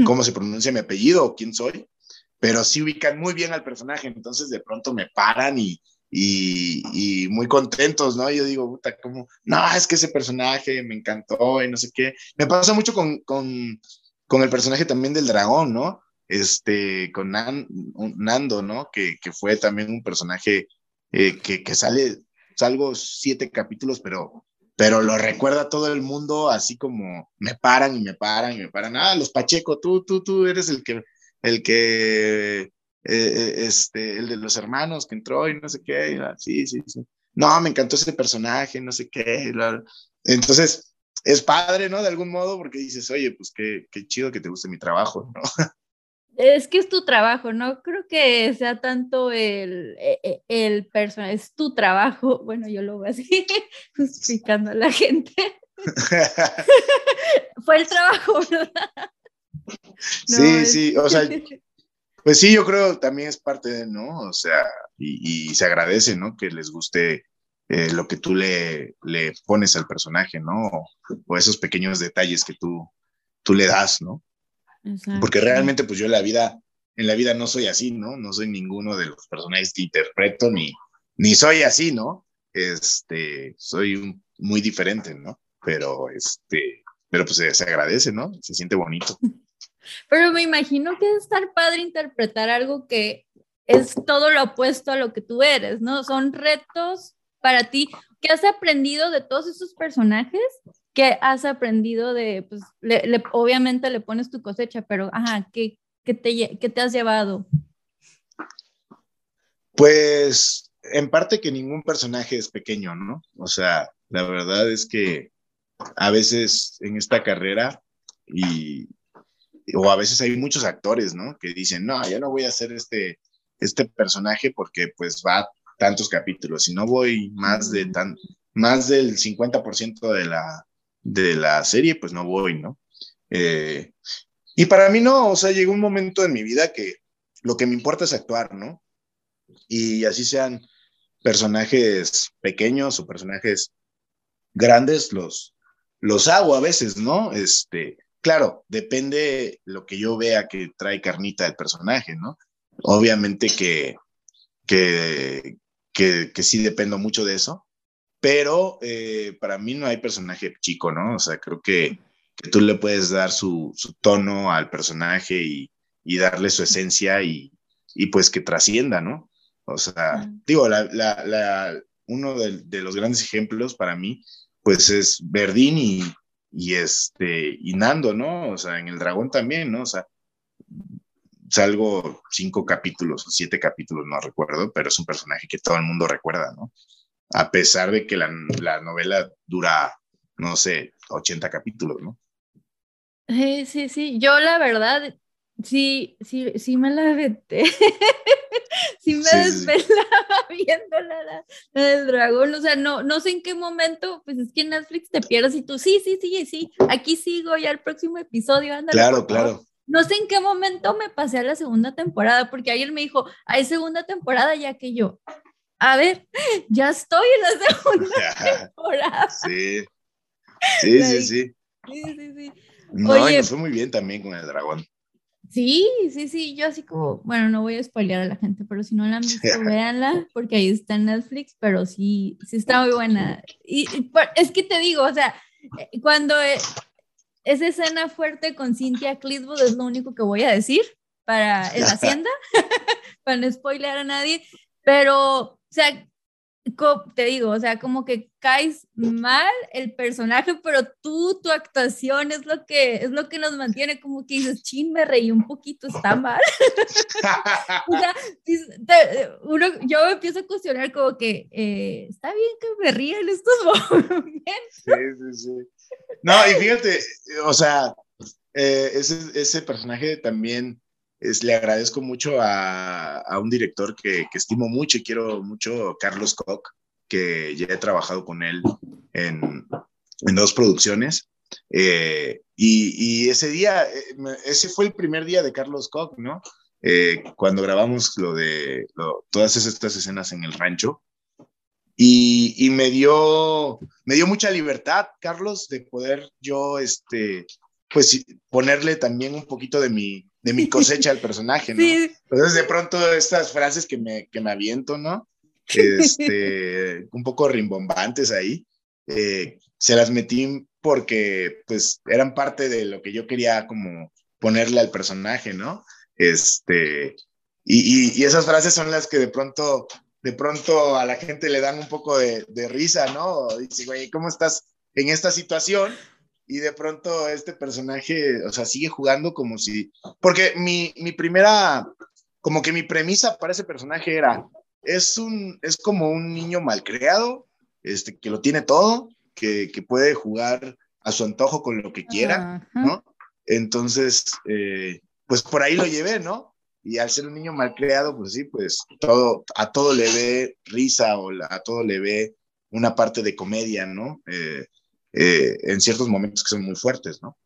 cómo se pronuncia mi apellido o quién soy, pero sí ubican muy bien al personaje, entonces de pronto me paran y, y, y, muy contentos, ¿no? Yo digo, puta, ¿cómo? No, es que ese personaje me encantó y no sé qué. Me pasa mucho con, con, con el personaje también del dragón, ¿no? Este, con Nando, ¿no? Que, que, fue también un personaje eh, que, que, sale, salgo siete capítulos, pero, pero lo recuerda todo el mundo, así como me paran y me paran y me paran. Ah, los Pacheco, tú, tú, tú eres el que, el que, eh, eh este, el de los hermanos que entró y no sé qué. Sí, sí, sí. No, me encantó ese personaje, no sé qué. Entonces, es padre, ¿no? De algún modo, porque dices, oye, pues qué, qué chido que te guste mi trabajo, ¿no? Es que es tu trabajo, no creo que sea tanto el, e, e, el, personal, es tu trabajo. Bueno, yo lo veo así, justificando a la gente. Fue el trabajo, ¿verdad? sí, sí, o sea, pues sí, yo creo también es parte de, ¿no? O sea, y, y se agradece, ¿no? Que les guste eh, lo que tú le, le, pones al personaje, ¿no? O, esos pequeños detalles que tú, tú le das, ¿no? Porque realmente, pues yo en la vida, en la vida no soy así, ¿no? No soy ninguno de los personajes que interpreto, ni, ni soy así, ¿no? Este, soy muy diferente, ¿no? Pero, este, pero pues se, se agradece, ¿no? Se siente bonito. Pero me imagino que es estar padre interpretar algo que es todo lo opuesto a lo que tú eres, ¿no? Son retos para ti, ¿qué has aprendido de todos esos personajes? ¿Qué has aprendido de, pues, le, obviamente le pones tu cosecha, pero, ajá, ¿qué, qué, te, ¿qué te has llevado? Pues, en parte que ningún personaje es pequeño, ¿no? O sea, La verdad es que a veces en esta carrera y o a veces hay muchos actores, ¿no? Que dicen, no, ya no voy a hacer este, este personaje porque pues va tantos capítulos y no voy más de tan, más del 50% de la, de la serie, pues no voy, ¿no? Eh, y para mí no, o sea, llegó un momento en mi vida que lo que me importa es actuar, ¿no? Y así sean personajes pequeños o personajes grandes, los, los hago a veces, ¿no? Este, claro, depende lo que yo vea que trae carnita el personaje, ¿no? Obviamente que, que, que, sí dependo mucho de eso, pero eh, para mí no hay personaje chico, ¿no? O sea, creo que, que tú le puedes dar su, su tono al personaje y, y, darle su esencia y, y, pues que trascienda, ¿no? O sea, digo, la, la, la, uno de, de, los grandes ejemplos para mí, pues es Verdín y, y, este, y Nando, ¿no? O sea, en El Dragón también, ¿no? O sea, salgo cinco capítulos o siete capítulos, no recuerdo, pero es un personaje que todo el mundo recuerda, ¿no? A pesar de que la, la novela dura, no sé, 80 capítulos, ¿no? Sí, sí, sí. Yo la verdad, sí, sí, sí me la vete. sí me desvelaba viendo la, la, del dragón. O sea, no, no sé en qué momento, pues es que en Netflix te pierdes y tú, sí, sí, sí, sí, aquí sigo ya el próximo episodio. Ándale, claro, claro. No sé en qué momento me pasé a la segunda temporada, porque ayer me dijo, hay segunda temporada, ya que yo, a ver, ya estoy en la segunda temporada. Sí, sí, sí, sí. Sí, sí, sí. No, Oye, y fue muy bien también con el dragón. Sí, sí, sí, yo así como, bueno, no voy a spoilear a la gente, pero si no la han visto, véanla, porque ahí está en Netflix, pero sí, sí está muy buena. Y, y es que te digo, o sea, eh, cuando eh, esa escena fuerte con Cynthia Clitwood es lo único que voy a decir para la hacienda, para no spoiler a nadie, pero, o sea, te digo, o sea, como que caes mal el personaje, pero tú, tu actuación es lo que, es lo que nos mantiene como que dices, chin, me reí un poquito, está mal. o sea, uno, yo empiezo a cuestionar como que, eh, está bien que me ría en estos momentos. Sí, sí, sí. No, y fíjate, o sea, eh, ese, ese, personaje también es, le agradezco mucho a, a un director que, que, estimo mucho y quiero mucho, Carlos Koch, que ya he trabajado con él en, en dos producciones. Eh, y, y, ese día, eh, ese fue el primer día de Carlos Koch, ¿no? Eh, cuando grabamos lo de lo, todas estas escenas en el rancho. Y, me, dio, me dio mucha libertad, Carlos, de poder yo, este, pues, ponerle también un poquito de mi, de mi cosecha al personaje, ¿no? Entonces, de pronto, estas frases que me, que me aviento, ¿no? Este, un poco rimbombantes ahí, eh, se las metí porque, pues, eran parte de lo que yo quería como ponerle al personaje, ¿no? Este, y, y, y esas frases son las que de pronto de pronto a la gente le dan un poco de, risa, ¿no? Dice, güey, ¿cómo estás en esta situación? Y de pronto este personaje, o sea, sigue jugando como si... Porque mi, mi primera, como que mi premisa para ese personaje era, es, un, es como un niño malcriado, este, que lo tiene todo, que, que puede jugar a su antojo con lo que quiera, ¿no? Entonces, eh, pues por ahí lo llevé, ¿no? y al ser un niño mal creado, pues sí, pues todo, a todo le ve risa o a todo le ve una parte de comedia, ¿no? Eh, eh, en ciertos momentos que son muy fuertes, ¿no?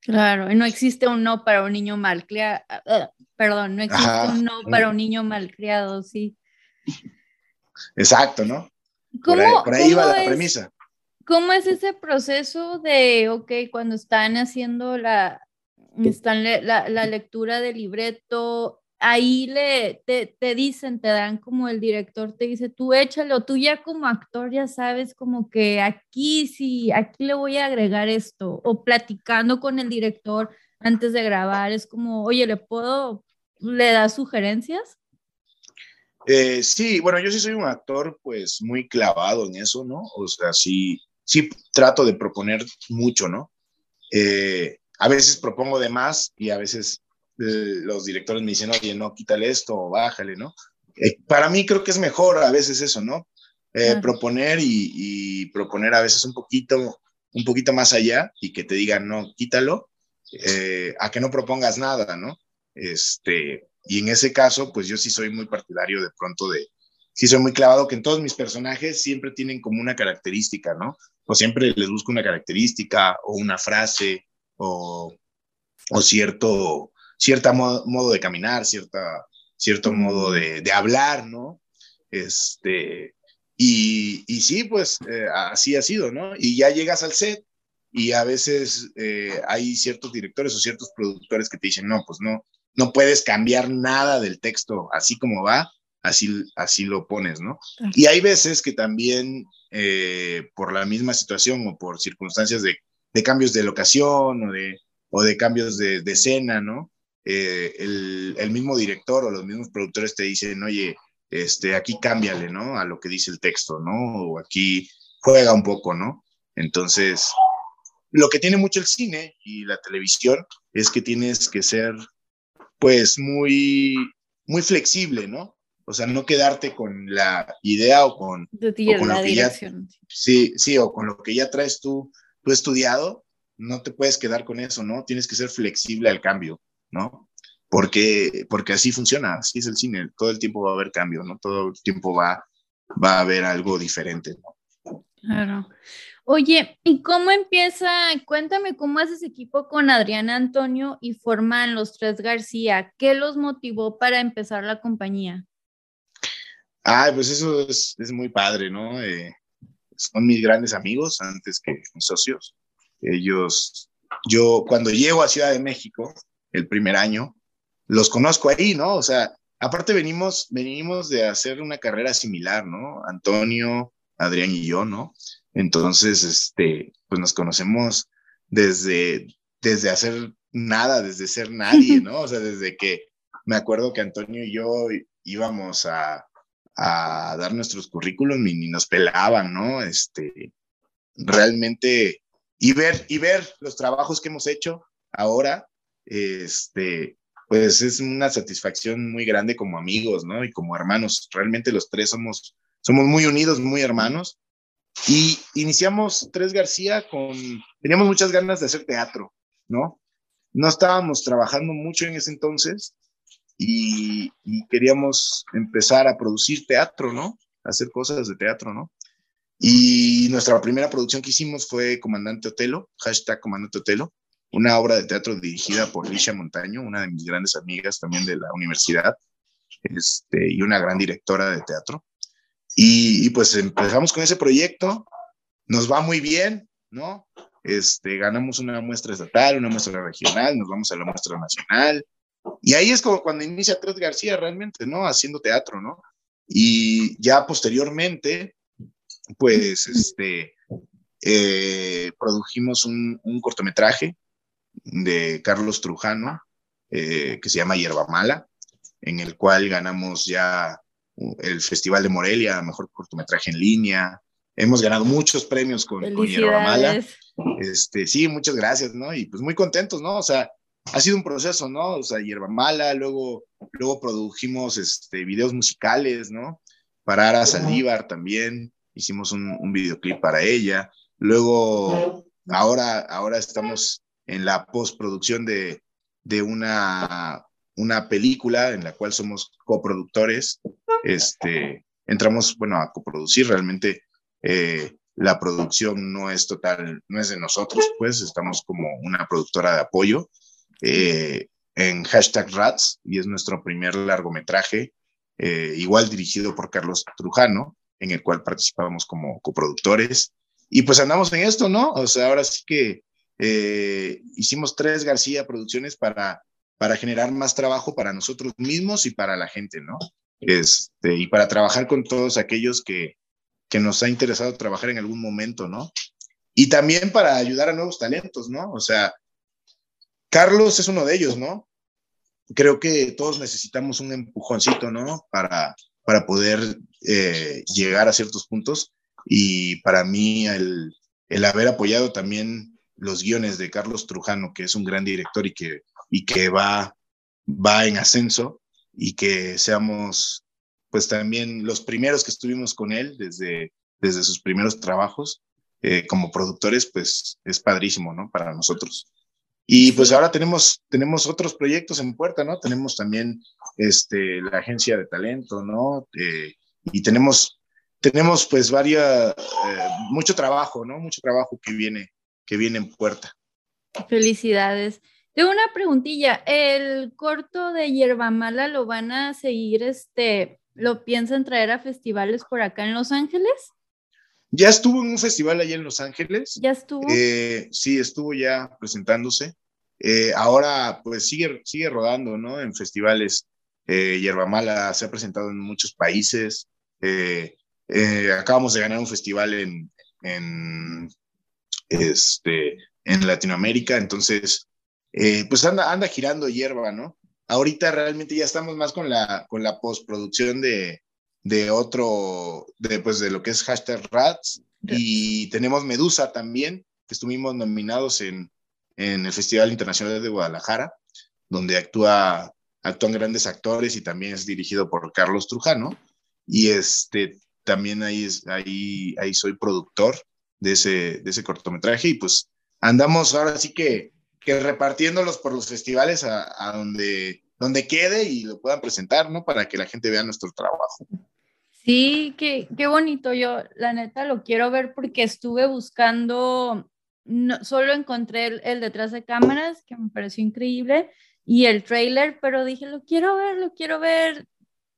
Claro, y no existe un no para un niño mal criado, ah, perdón, no existe un no para un niño mal criado, sí. Exacto, ¿no? ¿Cómo, por ahí, va la premisa. ¿Cómo es ese proceso de, ok, cuando están haciendo la, están la, la, lectura del libreto, ahí le, te, te, dicen, te dan como el director te dice, tú échalo, tú ya como actor ya sabes como que aquí sí, aquí le voy a agregar esto, o platicando con el director antes de grabar, es como, oye, ¿le puedo, le das sugerencias? Eh, sí, bueno, yo sí soy un actor pues muy clavado en eso, ¿no? O sea, sí, sí trato de proponer mucho, ¿no? Eh, a veces propongo de más y a veces los directores me dicen, oye, no, quítale esto o bájale, ¿no? Eh, para mí creo que es mejor a veces eso, ¿no? eh, proponer y, proponer a veces un poquito, un poquito más allá y que te digan, no, quítalo, eh, a que no propongas nada, ¿no? Este, y en ese caso, pues yo sí soy muy partidario de pronto de, sí soy muy clavado que en todos mis personajes siempre tienen como una característica, ¿no? O siempre les busco una característica o una frase o, o cierto, cierta modo, de caminar, cierta, cierto modo de, de hablar, ¿no? Este, y, y sí, pues eh, así ha sido, ¿no? Y ya llegas al set y a veces eh, hay ciertos directores o ciertos productores que te dicen, no, pues no, no puedes cambiar nada del texto así como va, así, así lo pones, ¿no? Y hay veces que también eh, por la misma situación o por circunstancias de, de, cambios de locación o de, o de cambios de, de escena, ¿no? El, el mismo director o los mismos productores te dicen, oye, este, aquí cámbiale, ¿no? A lo que dice el texto, ¿no? O aquí juega un poco, ¿no? Entonces, lo que tiene mucho el cine y la televisión es que tienes que ser, pues, muy, muy flexible, ¿no? O sea, no quedarte con la idea o con, la dirección. sí, sí, o con lo que ya traes tú, tú estudiado, no te puedes quedar con eso, ¿no? Tienes que ser flexible al cambio, ¿no? porque, porque así funciona, así es el cine, todo el tiempo va a haber cambio, ¿no? Todo el tiempo va, va a haber algo diferente, ¿no? Claro. Oye, ¿y cómo empieza? Cuéntame cómo haces equipo con Adriana Antonio y forman los tres García. ¿Qué los motivó para empezar la compañía? Ah, pues eso es, es muy padre, ¿no? Eh, son mis grandes amigos antes que mis socios. Ellos, yo cuando llego a Ciudad de México, el primer año, los conozco ahí, ¿no? O sea, aparte venimos, venimos de hacer una carrera similar, ¿no? Antonio, Adrián y yo, ¿no? Entonces, este, pues nos conocemos desde, desde hacer nada, desde ser nadie, ¿no? O sea, desde que me acuerdo que Antonio y yo íbamos a, a dar nuestros currículums y ni nos pelaban, ¿no? Este, realmente, y ver, y ver los trabajos que hemos hecho ahora, este, pues es una satisfacción muy grande como amigos, ¿no? Y como hermanos. Realmente los tres somos, somos muy unidos, muy hermanos. Y iniciamos Tres García con, teníamos muchas ganas de hacer teatro, ¿no? No estábamos trabajando mucho en ese entonces y, queríamos empezar a producir teatro, ¿no? hacer cosas de teatro, ¿no? Y nuestra primera producción que hicimos fue Comandante Otelo, hashtag Comandante Otelo, una obra de teatro dirigida por Licia Montaño, una de mis grandes amigas también de la universidad, este, y una gran directora de teatro. Y, pues empezamos con ese proyecto, nos va muy bien, ¿no? Este, ganamos una muestra estatal, una muestra regional, nos vamos a la muestra nacional. Y ahí es como cuando inicia Tres García realmente, ¿no? Haciendo teatro, ¿no? Y ya posteriormente, pues, este, eh, produjimos un, un cortometraje de Carlos Trujano, eh, que se llama Hierba Mala, en el cual ganamos ya el Festival de Morelia, mejor cortometraje en línea. Hemos ganado muchos premios con, con Hierba Mala. Este, sí, muchas gracias, ¿no? Y pues muy contentos, ¿no? O sea, ha sido un proceso, ¿no? O sea, Hierba Mala, luego, luego produjimos este, videos musicales, ¿no? Para Ara Saldívar también, hicimos un, un videoclip para ella. Luego, ahora, ahora estamos en la postproducción de, de una, una película en la cual somos coproductores. Este, entramos, bueno, a coproducir, realmente eh, la producción no es total, no es de nosotros, pues estamos como una productora de apoyo eh, en hashtag Rats y es nuestro primer largometraje, eh, igual dirigido por Carlos Trujano, en el cual participamos como coproductores. Y pues andamos en esto, ¿no? O sea, ahora sí que eh, hicimos tres García Producciones para, para generar más trabajo para nosotros mismos y para la gente, ¿no? Este, y para trabajar con todos aquellos que, que nos ha interesado trabajar en algún momento, ¿no? Y también para ayudar a nuevos talentos, ¿no? O sea, Carlos es uno de ellos, ¿no? Creo que todos necesitamos un empujoncito, ¿no? Para, para poder eh, llegar a ciertos puntos. Y para mí el, el haber apoyado también los guiones de Carlos Trujano, que es un gran director y que, y que va, va en ascenso, y que seamos pues también los primeros que estuvimos con él desde, desde sus primeros trabajos eh, como productores, pues es padrísimo, ¿no? Para nosotros. Y pues ahora tenemos, tenemos otros proyectos en puerta, ¿no? Tenemos también este, la agencia de talento, ¿no? Eh, y tenemos, tenemos pues varias, eh, mucho trabajo, ¿no? Mucho trabajo que viene, que viene en puerta. Felicidades. Tengo una preguntilla. ¿El corto de Hierba Mala lo van a seguir, este, lo piensan traer a festivales por acá en Los Ángeles? Ya estuvo en un festival allá en Los Ángeles. Ya estuvo. Eh, sí, estuvo ya presentándose. Eh, ahora, pues sigue, sigue rodando, ¿no? En festivales. Eh, Yerba Mala se ha presentado en muchos países. acabamos de ganar un festival en, en, este, en Latinoamérica, entonces, pues anda, anda girando hierba, ¿no? Ahorita realmente ya estamos más con la, con la postproducción de, de otro, de, pues, de lo que es hashtag Rats. Y tenemos Medusa también, que estuvimos nominados en, en el Festival Internacional de Guadalajara, donde actúa, actúan grandes actores y también es dirigido por Carlos Trujano. Y este, también ahí, ahí, ahí soy productor de ese, de ese cortometraje y pues andamos ahora sí que, que repartiéndolos por los festivales a, a donde, donde quede y lo puedan presentar, ¿no? Para que la gente vea nuestro trabajo. Sí, qué, qué bonito. Yo, la neta, lo quiero ver porque estuve buscando, no, solo encontré el, detrás de cámaras, que me pareció increíble, y el trailer, pero dije, lo quiero ver, lo quiero ver.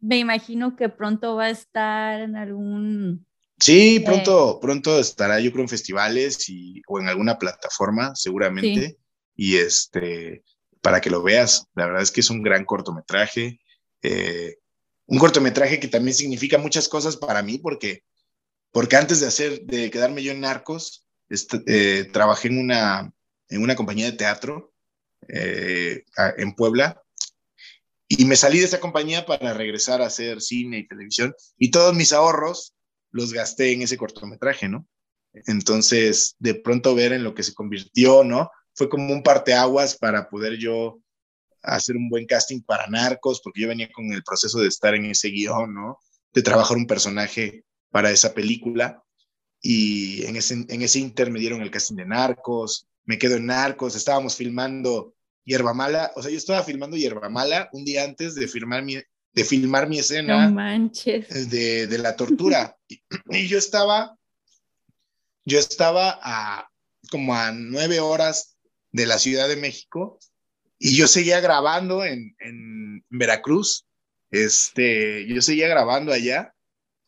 Me imagino que pronto va a estar en algún... Sí, eh, pronto, pronto estará, yo creo, en festivales y, o en alguna plataforma, seguramente. Y este, para que lo veas, la verdad es que es un gran cortometraje. Eh, un cortometraje que también significa muchas cosas para mí, porque, porque antes de hacer, de quedarme yo en Narcos, este, eh, trabajé en una, en una compañía de teatro eh, en Puebla y me salí de esa compañía para regresar a hacer cine y televisión y todos mis ahorros los gasté en ese cortometraje, ¿no? Entonces, de pronto ver en lo que se convirtió, ¿no? Fue como un parteaguas para poder yo hacer un buen casting para Narcos, porque yo venía con el proceso de estar en ese guion, ¿no? De trabajar un personaje para esa película. Y en ese, en ese inter me dieron el casting de Narcos, me quedo en Narcos, estábamos filmando Hierba Mala, o sea, yo estaba filmando Hierba Mala un día antes de, filmar mi, de filmar mi escena no manches. De, de la tortura. Y, y, yo estaba, yo estaba a como a nueve horas de la Ciudad de México y yo seguía grabando en, en Veracruz, este, yo seguía grabando allá,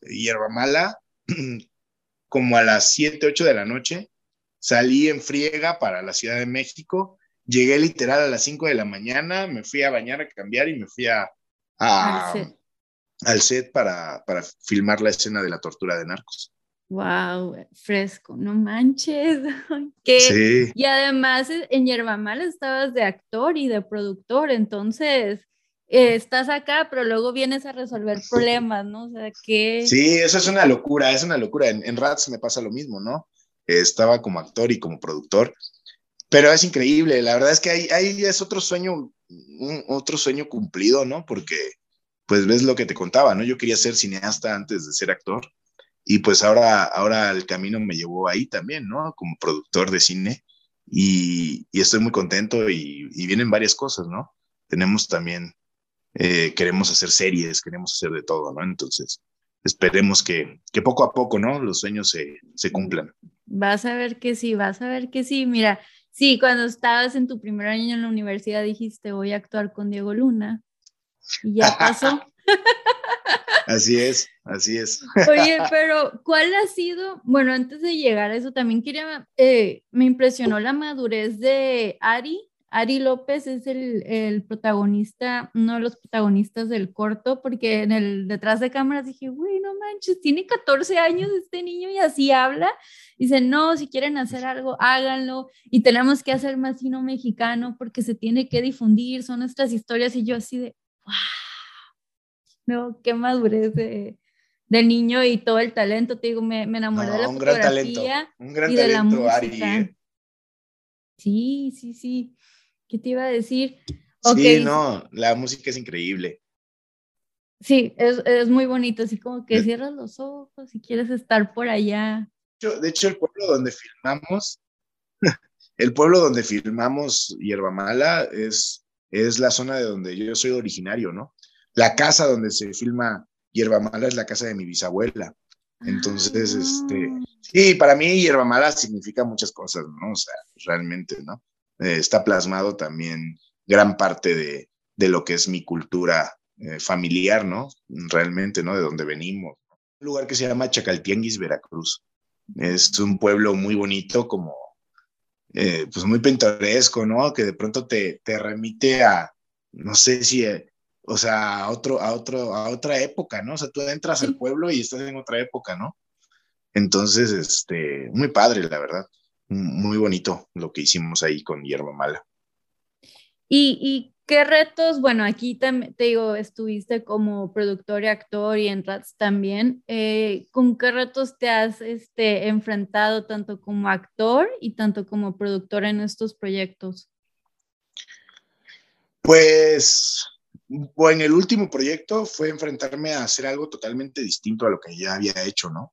Hierba Mala, como a las 7, 8 de la noche, salí en friega para la Ciudad de México, llegué literal a las 5 de la mañana, me fui a bañar, a cambiar y me fui a, al set, para, para filmar la escena de la tortura de narcos. Wow, fresco, no manches. Sí. Y además eh, en Yerba Mala estabas de actor y de productor, entonces eh, estás acá, pero luego vienes a resolver problemas, ¿no? O sea, que... Sí, eso es una locura, es una locura. En, Rats me pasa lo mismo, ¿no? estaba como actor y como productor, pero es increíble, la verdad es que ahí, ahí es otro sueño, otro sueño cumplido, ¿no? Porque, pues ves lo que te contaba, ¿no? Yo quería ser cineasta antes de ser actor y pues ahora, ahora el camino me llevó ahí también, ¿no? Como productor de cine y, estoy muy contento y, vienen varias cosas, ¿no? Tenemos también, eh, queremos hacer series, queremos hacer de todo, ¿no? Entonces, esperemos que, que poco a poco, ¿no? Los sueños se, se cumplan. Vas a ver que sí, vas a ver que sí. Mira, sí, cuando estabas en tu primer año en la universidad dijiste, voy a actuar con Diego Luna. Y ya pasó. Así es, así es. Oye, pero ¿cuál ha sido? Bueno, antes de llegar a eso, también quería, eh, me impresionó la madurez de Ari. Ari López es el, el, protagonista, uno de los protagonistas del corto, porque en el detrás de cámaras dije, güey, no manches, tiene 14 años este niño y así habla. Dice, no, si quieren hacer algo, háganlo y tenemos que hacer más sino mexicano porque se tiene que difundir, son nuestras historias. Y yo así de, wow no, qué madurez de, del niño y todo el talento, te digo, me, me enamoré de la un fotografía gran talento, un gran y de la música. Ari. Sí, sí, sí. ¿Qué te iba a decir? Sí, no, la música es increíble. Sí, es, es, muy bonito, así como que cierras los ojos y quieres estar por allá. De hecho, el pueblo donde filmamos, el pueblo donde filmamos Hierba Mala es, es la zona de donde yo soy originario, ¿no? La casa donde se filma Hierba Mala es la casa de mi bisabuela. Entonces, este, ah. sí, para mí Hierba Mala significa muchas cosas, ¿no? O sea, realmente, ¿no? Eh, está plasmado también gran parte de, de lo que es mi cultura eh, familiar, ¿no? Realmente, ¿no? De donde venimos. Un lugar que se llama Chacaltianguis, Veracruz. Es un pueblo muy bonito, como, eh, pues muy pintoresco, ¿no? Que de pronto te, te remite a, no sé si, o sea, a, otro, a, otro, a otra época, ¿no? O sea, tú entras al pueblo y estás en otra época, ¿no? Entonces, este, muy padre, la verdad. Muy bonito lo que hicimos ahí con Hierba Mala. ¿Y, y ¿Qué retos? Bueno, aquí te, te, digo, estuviste como productor y actor y en Rats también. Eh, ¿Con qué retos te has este, enfrentado tanto como actor y tanto como productor en estos proyectos? Pues, bueno, en el último proyecto fue enfrentarme a hacer algo totalmente distinto a lo que ya había hecho, ¿no?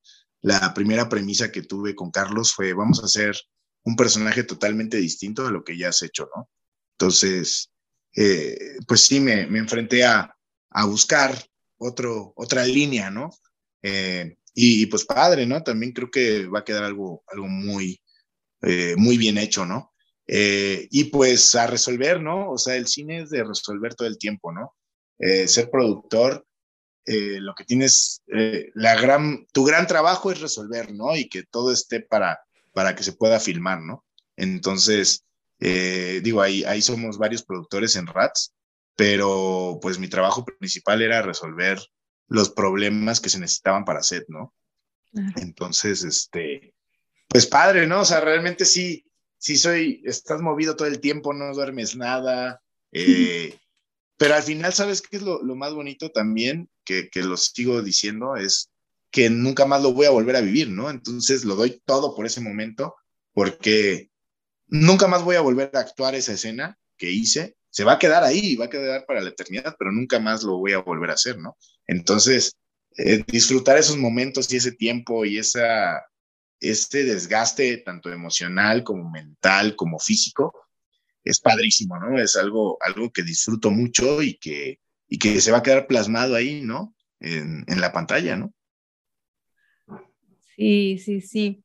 La primera premisa que tuve con Carlos fue, vamos a hacer un personaje totalmente distinto a lo que ya has hecho, ¿no? Entonces, eh, pues sí, me, me enfrenté a, a, buscar otro, otra línea, ¿no? Eh, y, pues padre, ¿no? También creo que va a quedar algo, algo muy, eh, muy bien hecho, ¿no? y pues a resolver, ¿no? O sea, el cine es de resolver todo el tiempo, ¿no? ser productor, lo que tienes, la gran, tu gran trabajo es resolver, ¿no? Y que todo esté para, para que se pueda filmar, ¿no? Entonces, eh, digo, ahí, ahí somos varios productores en RATS, pero pues mi trabajo principal era resolver los problemas que se necesitaban para set, ¿no? Entonces, este, pues padre, ¿no? O sea, realmente sí, sí soy, estás movido todo el tiempo, no duermes nada, eh, pero al final, ¿sabes qué es lo, más bonito también? Que, que, lo sigo diciendo, es que nunca más lo voy a volver a vivir, ¿no? Entonces lo doy todo por ese momento, porque nunca más voy a volver a actuar esa escena que hice, se va a quedar ahí, va a quedar para la eternidad, pero nunca más lo voy a volver a hacer, ¿no? Entonces, eh, disfrutar esos momentos y ese tiempo y esa, este desgaste tanto emocional como mental como físico, es padrísimo, ¿no? Es algo, algo que disfruto mucho y que, y que se va a quedar plasmado ahí, ¿no? En, en la pantalla, ¿no? Sí, sí, sí.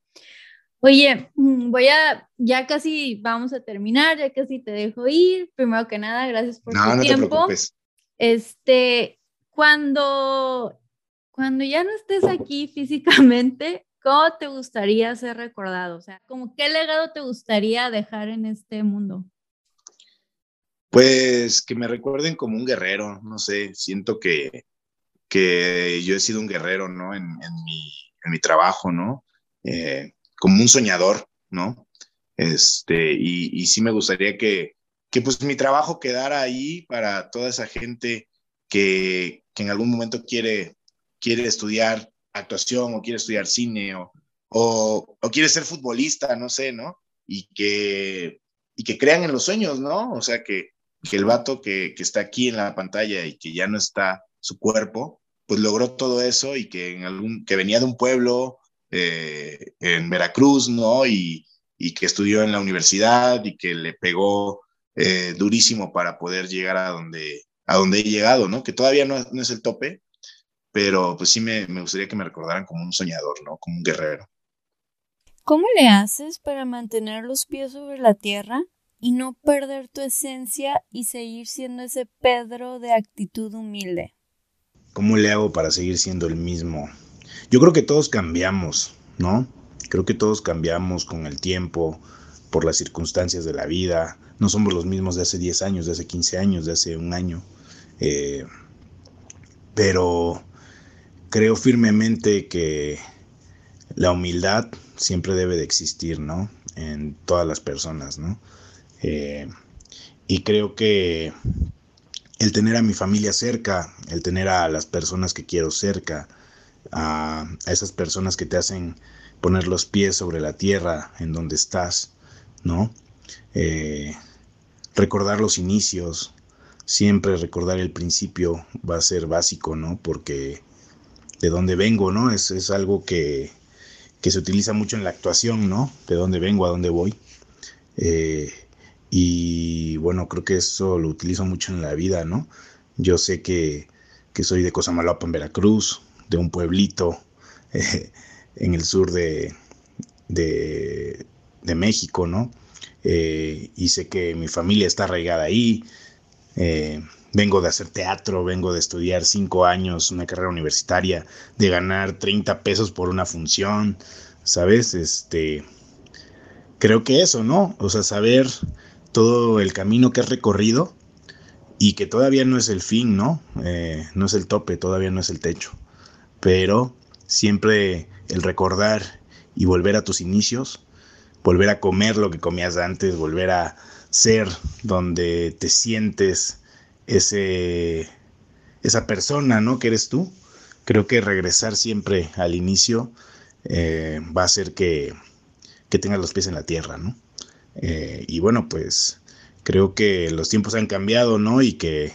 Oye, mm, voy a, ya casi vamos a terminar, ya casi te dejo ir. Primero que nada, gracias por tu tiempo. Este, cuando, cuando ya no estés aquí físicamente, ¿cómo te gustaría ser recordado? O sea, como qué legado te gustaría dejar en este mundo? Pues que me recuerden como un guerrero, no sé, siento que, que yo he sido un guerrero, ¿no? En, en, mi, trabajo, ¿no? Eh, como un soñador, ¿no? Este, y, y sí me gustaría que, que pues mi trabajo quedara ahí para toda esa gente que, que en algún momento quiere, quiere estudiar actuación o quiere estudiar cine o, o, o, quiere ser futbolista, no sé, ¿no? Y que, y que crean en los sueños, ¿no? O sea, que, que el vato que, que, está aquí en la pantalla y que ya no está su cuerpo, pues logró todo eso y que, en algún, que venía de un pueblo eh, en Veracruz, ¿no? Y, y, que estudió en la universidad y que le pegó eh, durísimo para poder llegar a donde, a donde he llegado, ¿no? Que todavía no, no es el tope, pero pues sí me, me gustaría que me recordaran como un soñador, ¿no? Como un guerrero. ¿Cómo le haces para mantener los pies sobre la tierra y no perder tu esencia y seguir siendo ese Pedro de actitud humilde? ¿Cómo le hago para seguir siendo el mismo yo creo que todos cambiamos, ¿no? Creo que todos cambiamos con el tiempo, por las circunstancias de la vida. No somos los mismos de hace 10 años, de hace 15 años, de hace un año. Eh, pero creo firmemente que la humildad siempre debe de existir, ¿no? En todas las personas, ¿no? Eh, y creo que el tener a mi familia cerca, el tener a las personas que quiero cerca, a, esas personas que te hacen poner los pies sobre la tierra en donde estás, ¿no? Eh, recordar los inicios, siempre recordar el principio va a ser básico, ¿no? Porque de dónde vengo, ¿no? Es, es algo que, que, se utiliza mucho en la actuación, ¿no? De dónde vengo, a dónde voy. Eh, y bueno, creo que eso lo utilizo mucho en la vida, ¿no? Yo sé que, que soy de Cosamaloapan, Veracruz, de un pueblito eh, en el sur de, de, de México, ¿no? Eh, y sé que mi familia está arraigada ahí. Eh, vengo de hacer teatro, vengo de estudiar cinco años, una carrera universitaria, de ganar 30 pesos por una función, ¿sabes? Este, creo que eso, ¿no? O sea, saber todo el camino que has recorrido y que todavía no es el fin, ¿no? Eh, no es el tope, todavía no es el techo, pero siempre el recordar y volver a tus inicios volver a comer lo que comías antes, volver a ser donde te sientes ese, esa persona, ¿no? Que eres tú. Creo que regresar siempre al inicio eh, va a hacer que, que, tengas los pies en la tierra, ¿no? Eh, y bueno, pues creo que los tiempos han cambiado, ¿no? Y que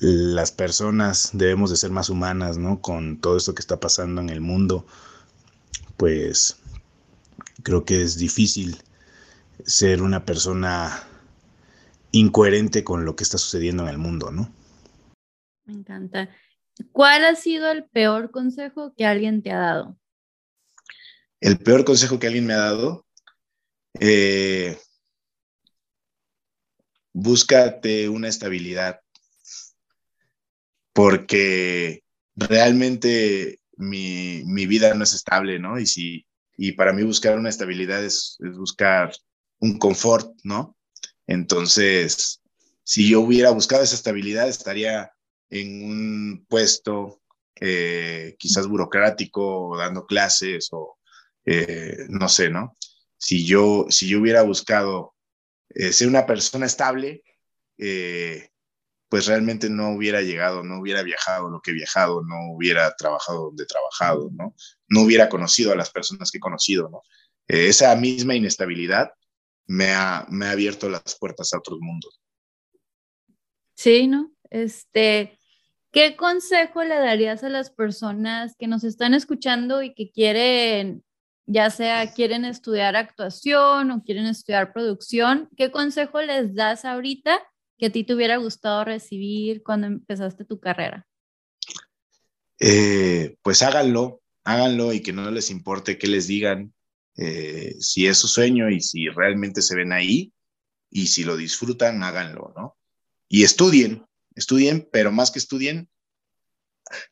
las personas debemos de ser más humanas, ¿no? Con todo esto que está pasando en el mundo, pues creo que es difícil ser una persona incoherente con lo que está sucediendo en el mundo, ¿no? Me encanta. ¿Cuál ha sido el peor consejo que alguien te ha dado? El peor consejo que alguien me ha dado, eh, búscate una estabilidad, porque realmente mi, mi, vida no es estable, ¿no? Y si, y para mí buscar una estabilidad es, buscar un confort, ¿no? Entonces, si yo hubiera buscado esa estabilidad, estaría en un puesto eh, quizás burocrático, dando clases o eh, no sé, ¿no? Si yo, si yo hubiera buscado eh, ser una persona estable, pues realmente no hubiera llegado, no hubiera viajado lo que he viajado, no hubiera trabajado donde he trabajado, ¿no? No hubiera conocido a las personas que he conocido, ¿no? Eh, esa misma inestabilidad me ha, me ha abierto las puertas a otros mundos. Sí, ¿no? Este, ¿qué consejo le darías a las personas que nos están escuchando y que quieren, ya sea quieren estudiar actuación o quieren estudiar producción? ¿Qué consejo les das ahorita que a ti te hubiera gustado recibir cuando empezaste tu carrera? Eh, pues háganlo, háganlo y que no les importe qué les digan, eh, si es su sueño y si realmente se ven ahí y si lo disfrutan, háganlo, ¿no? Y estudien, estudien, pero más que estudien,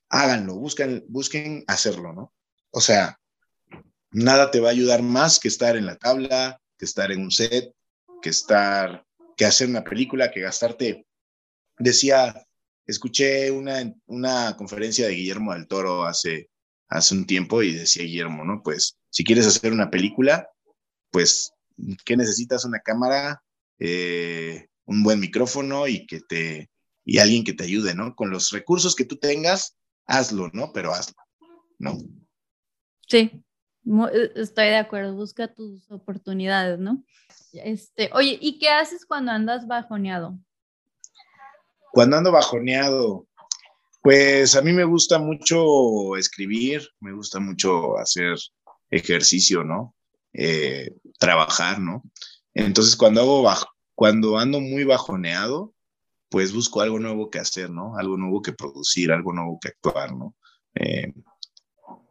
háganlo, busquen, busquen hacerlo, ¿no? O sea, nada te va a ayudar más que estar en la tabla, que estar en un set, que estar que hacer una película, que gastarte. Decía, escuché una, una conferencia de Guillermo del Toro hace, hace un tiempo y decía Guillermo, ¿no? Pues si quieres hacer una película, pues, ¿qué necesitas? Una cámara, eh, un buen micrófono y que te y alguien que te ayude, ¿no? Con los recursos que tú tengas, hazlo, ¿no? Pero hazlo, ¿no? Sí, estoy de acuerdo, busca tus oportunidades, ¿no? Este, oye, ¿y qué haces cuando andas bajoneado? Cuando ando bajoneado, pues a mí me gusta mucho escribir, me gusta mucho hacer ejercicio, ¿no? Eh, trabajar, ¿no? Entonces cuando hago cuando ando muy bajoneado, pues busco algo nuevo que hacer, ¿no? Algo nuevo que producir, algo nuevo que actuar, ¿no? Eh,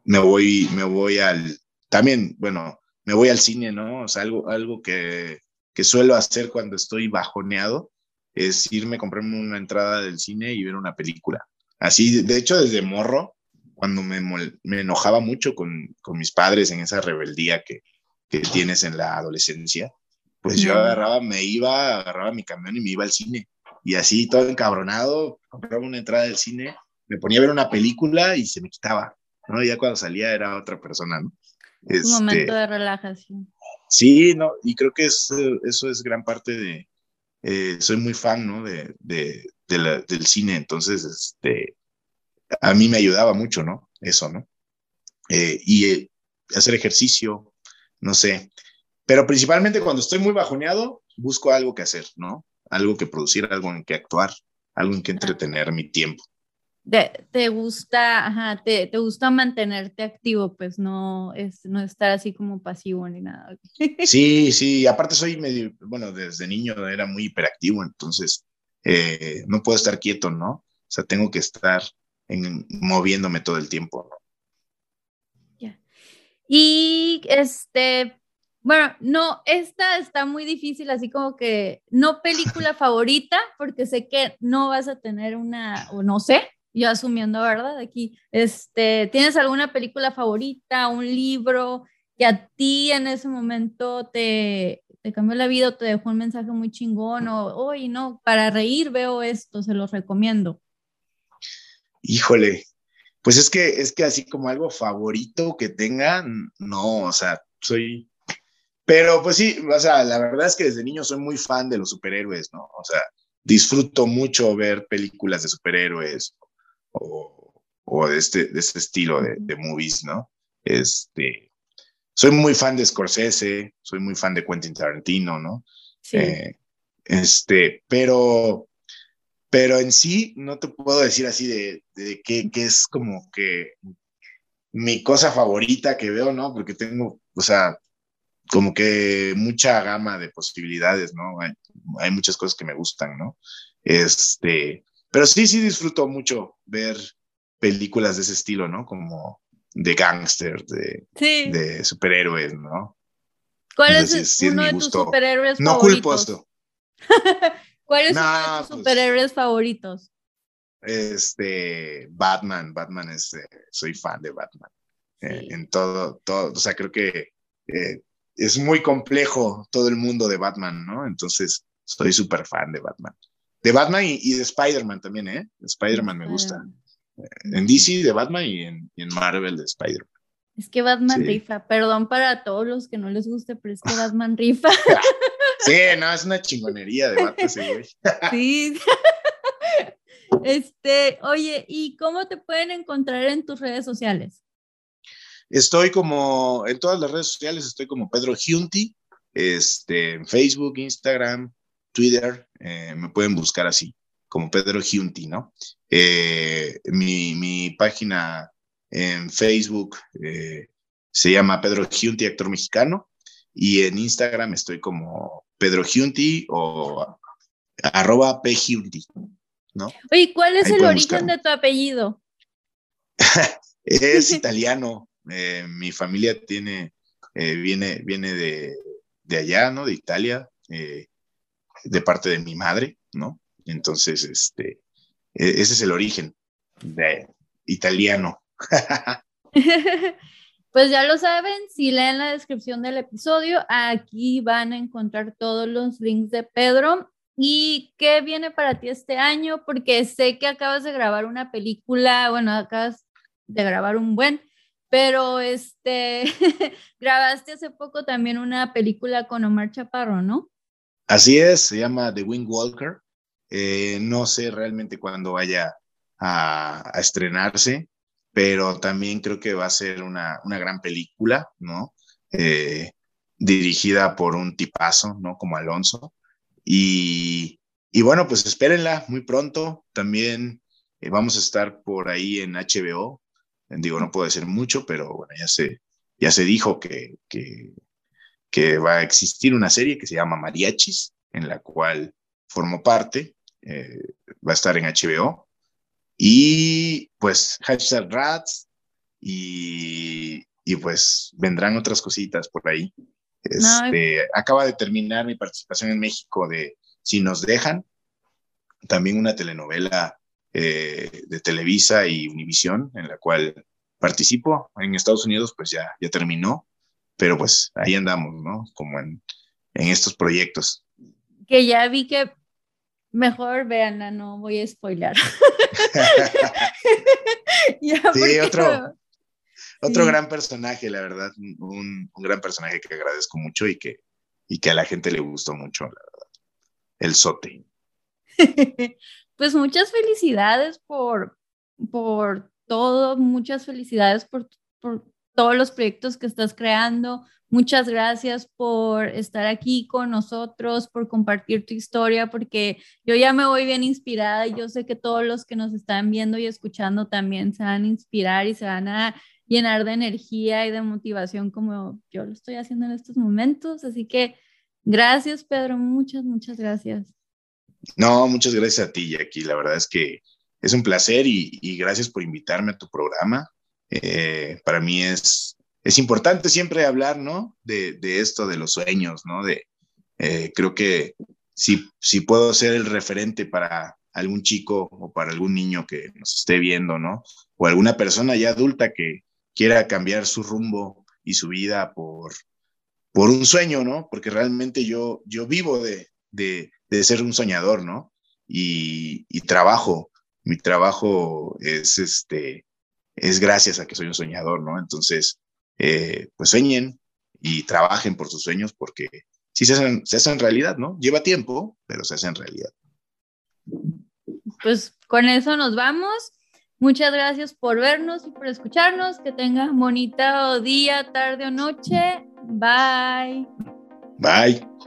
me voy, me voy al, también, bueno, me voy al cine, ¿no? O sea, algo, algo que, que suelo hacer cuando estoy bajoneado es irme a comprarme una entrada del cine y ver una película. Así, de hecho, desde morro, cuando me, me enojaba mucho con, con, mis padres en esa rebeldía que, que tienes en la adolescencia, pues yo agarraba, me iba, agarraba mi camión y me iba al cine. Y así, todo encabronado, compraba una entrada del cine, me ponía a ver una película y se me quitaba, ¿no? Ya cuando salía era otra persona, ¿no? un momento este, de relajación. Sí, no, y creo que es, eso es gran parte de, eh, soy muy fan, ¿no? De, de, del cine, entonces, este, a mí me ayudaba mucho, ¿no? Eso, ¿no? Eh, y eh, hacer ejercicio, no sé, pero principalmente cuando estoy muy bajoneado, busco algo que hacer, ¿no? algo que producir, algo en que actuar, algo en que entretener mi tiempo. Te, gusta, ajá, te, te, gusta mantenerte activo, pues no, es, no estar así como pasivo ni nada. Sí, sí, aparte soy medio, bueno, desde niño era muy hiperactivo, entonces eh, no puedo estar quieto, ¿no? O sea, tengo que estar en, moviéndome todo el tiempo, ¿no? Ya. Y este, bueno, no, esta está muy difícil, así como que no película favorita, porque sé que no vas a tener una, o no sé, yo asumiendo, ¿verdad? Aquí, este, ¿tienes alguna película favorita, un libro que a ti en ese momento te, te cambió la vida te dejó un mensaje muy chingón o, oye, no, para reír veo esto, se los recomiendo? Híjole, pues es que, es que así como algo favorito que tenga, no, o sea, soy, pero pues sí, o sea, la verdad es que desde niño soy muy fan de los superhéroes, ¿no? O sea, disfruto mucho ver películas de superhéroes o, de, este, de este estilo de, de, movies, ¿no? Este, soy muy fan de Scorsese, soy muy fan de Quentin Tarantino, ¿no? Sí. Eh, este, pero, pero en sí no te puedo decir así de, de qué, es como que mi cosa favorita que veo, ¿no? Porque tengo, o sea, como que mucha gama de posibilidades, ¿no? Hay, hay, muchas cosas que me gustan, ¿no? Este, pero sí, sí disfruto mucho ver películas de ese estilo, ¿no? Como de gángster, de, de superhéroes, ¿no? ¿Cuál es, uno de tus superhéroes no favoritos? No culpo esto. ¿Cuál es uno de tus pues, superhéroes favoritos? Este, Batman, Batman es, eh, soy fan de Batman. Eh, en todo, todo, o sea, creo que eh, es muy complejo todo el mundo de Batman, ¿no? Entonces, soy súper fan de Batman. De Batman y, de Spider-Man también, ¿eh? Spider-Man me gusta. En DC de Batman y en, Marvel de Spider-Man. Es que Batman rifa, perdón para todos los que no les guste, pero es que Batman rifa. Sí, no, es una chingonería de Batman ese güey. Sí. Este, oye, ¿y cómo te pueden encontrar en tus redes sociales? Estoy como, en todas las redes sociales estoy como Pedro Giunti, este, en Facebook, Instagram, Twitter, eh, me pueden buscar así, como Pedro Giunti, ¿no? Eh, mi, página en Facebook eh, se llama Pedro Giunti, actor mexicano, y en Instagram estoy como Pedro Giunti o arroba Giunti, ¿no? Oye, ¿cuál es el origen de tu apellido? es italiano. mi familia tiene, viene, viene de, de, allá, ¿no? De Italia de parte de mi madre, ¿no? Entonces, este, e, ese es el origen de italiano. Pues ya lo saben, si leen la descripción del episodio, aquí van a encontrar todos los links de Pedro. ¿Y qué viene para ti este año? Porque sé que acabas de grabar una película, bueno, acabas de grabar un buen, pero este, grabaste hace poco también una película con Omar Chaparro, ¿no? Así es, se llama The Wing Walker. Eh, no sé realmente cuándo vaya a, estrenarse, pero también creo que va a ser una, gran película, ¿no? Eh, dirigida por un tipazo, ¿no? Como Alonso. Y, bueno, pues espérenla muy pronto. También eh, vamos a estar por ahí en HBO. Digo, no puedo decir mucho, pero bueno, ya se, ya se dijo que, que que va a existir una serie que se llama Mariachis, en la cual formo parte, eh, va a estar en HBO, y pues hashtag Rats, y, y, pues vendrán otras cositas por ahí. Este, acaba de terminar mi participación en México de Si nos dejan, también una telenovela eh, de Televisa y Univisión, en la cual participo. En Estados Unidos pues ya, ya terminó pero pues ahí andamos, ¿no? Como en, estos proyectos. Que ya vi que mejor veanla, no voy a spoiler. sí, otro, otro gran personaje, la verdad, un, gran personaje que agradezco mucho y que, y que a la gente le gustó mucho, la verdad. El Sote. pues muchas felicidades por, por todo, muchas felicidades por, por todos los proyectos que estás creando, Muchas gracias por estar aquí con nosotros, por compartir tu historia, porque yo ya me voy bien inspirada y yo sé que todos los que nos están viendo y escuchando también se van a inspirar y se van a llenar de energía y de motivación como yo lo estoy haciendo en estos momentos. Así que gracias, Pedro, muchas, muchas gracias. No, muchas gracias a ti, Jackie. La verdad es que es un placer y, gracias por invitarme a tu programa. Eh, para mí es, es importante siempre hablar, ¿no? De, esto, de los sueños, ¿no? De, eh, creo que si, si puedo ser el referente para algún chico o para algún niño que nos esté viendo, ¿no? O alguna persona ya adulta que quiera cambiar su rumbo y su vida por, por un sueño, ¿no? Porque realmente yo, yo vivo de, de ser un soñador, ¿no? Y, trabajo, mi trabajo es, este, es gracias a que soy un soñador, ¿no? Entonces, eh, pues sueñen y trabajen por sus sueños porque sí se hacen, se hacen realidad, ¿no? Lleva tiempo, pero se hacen realidad. Pues con eso nos vamos. Muchas gracias por vernos y por escucharnos. Que tengan bonita día, tarde o noche. Bye. Bye.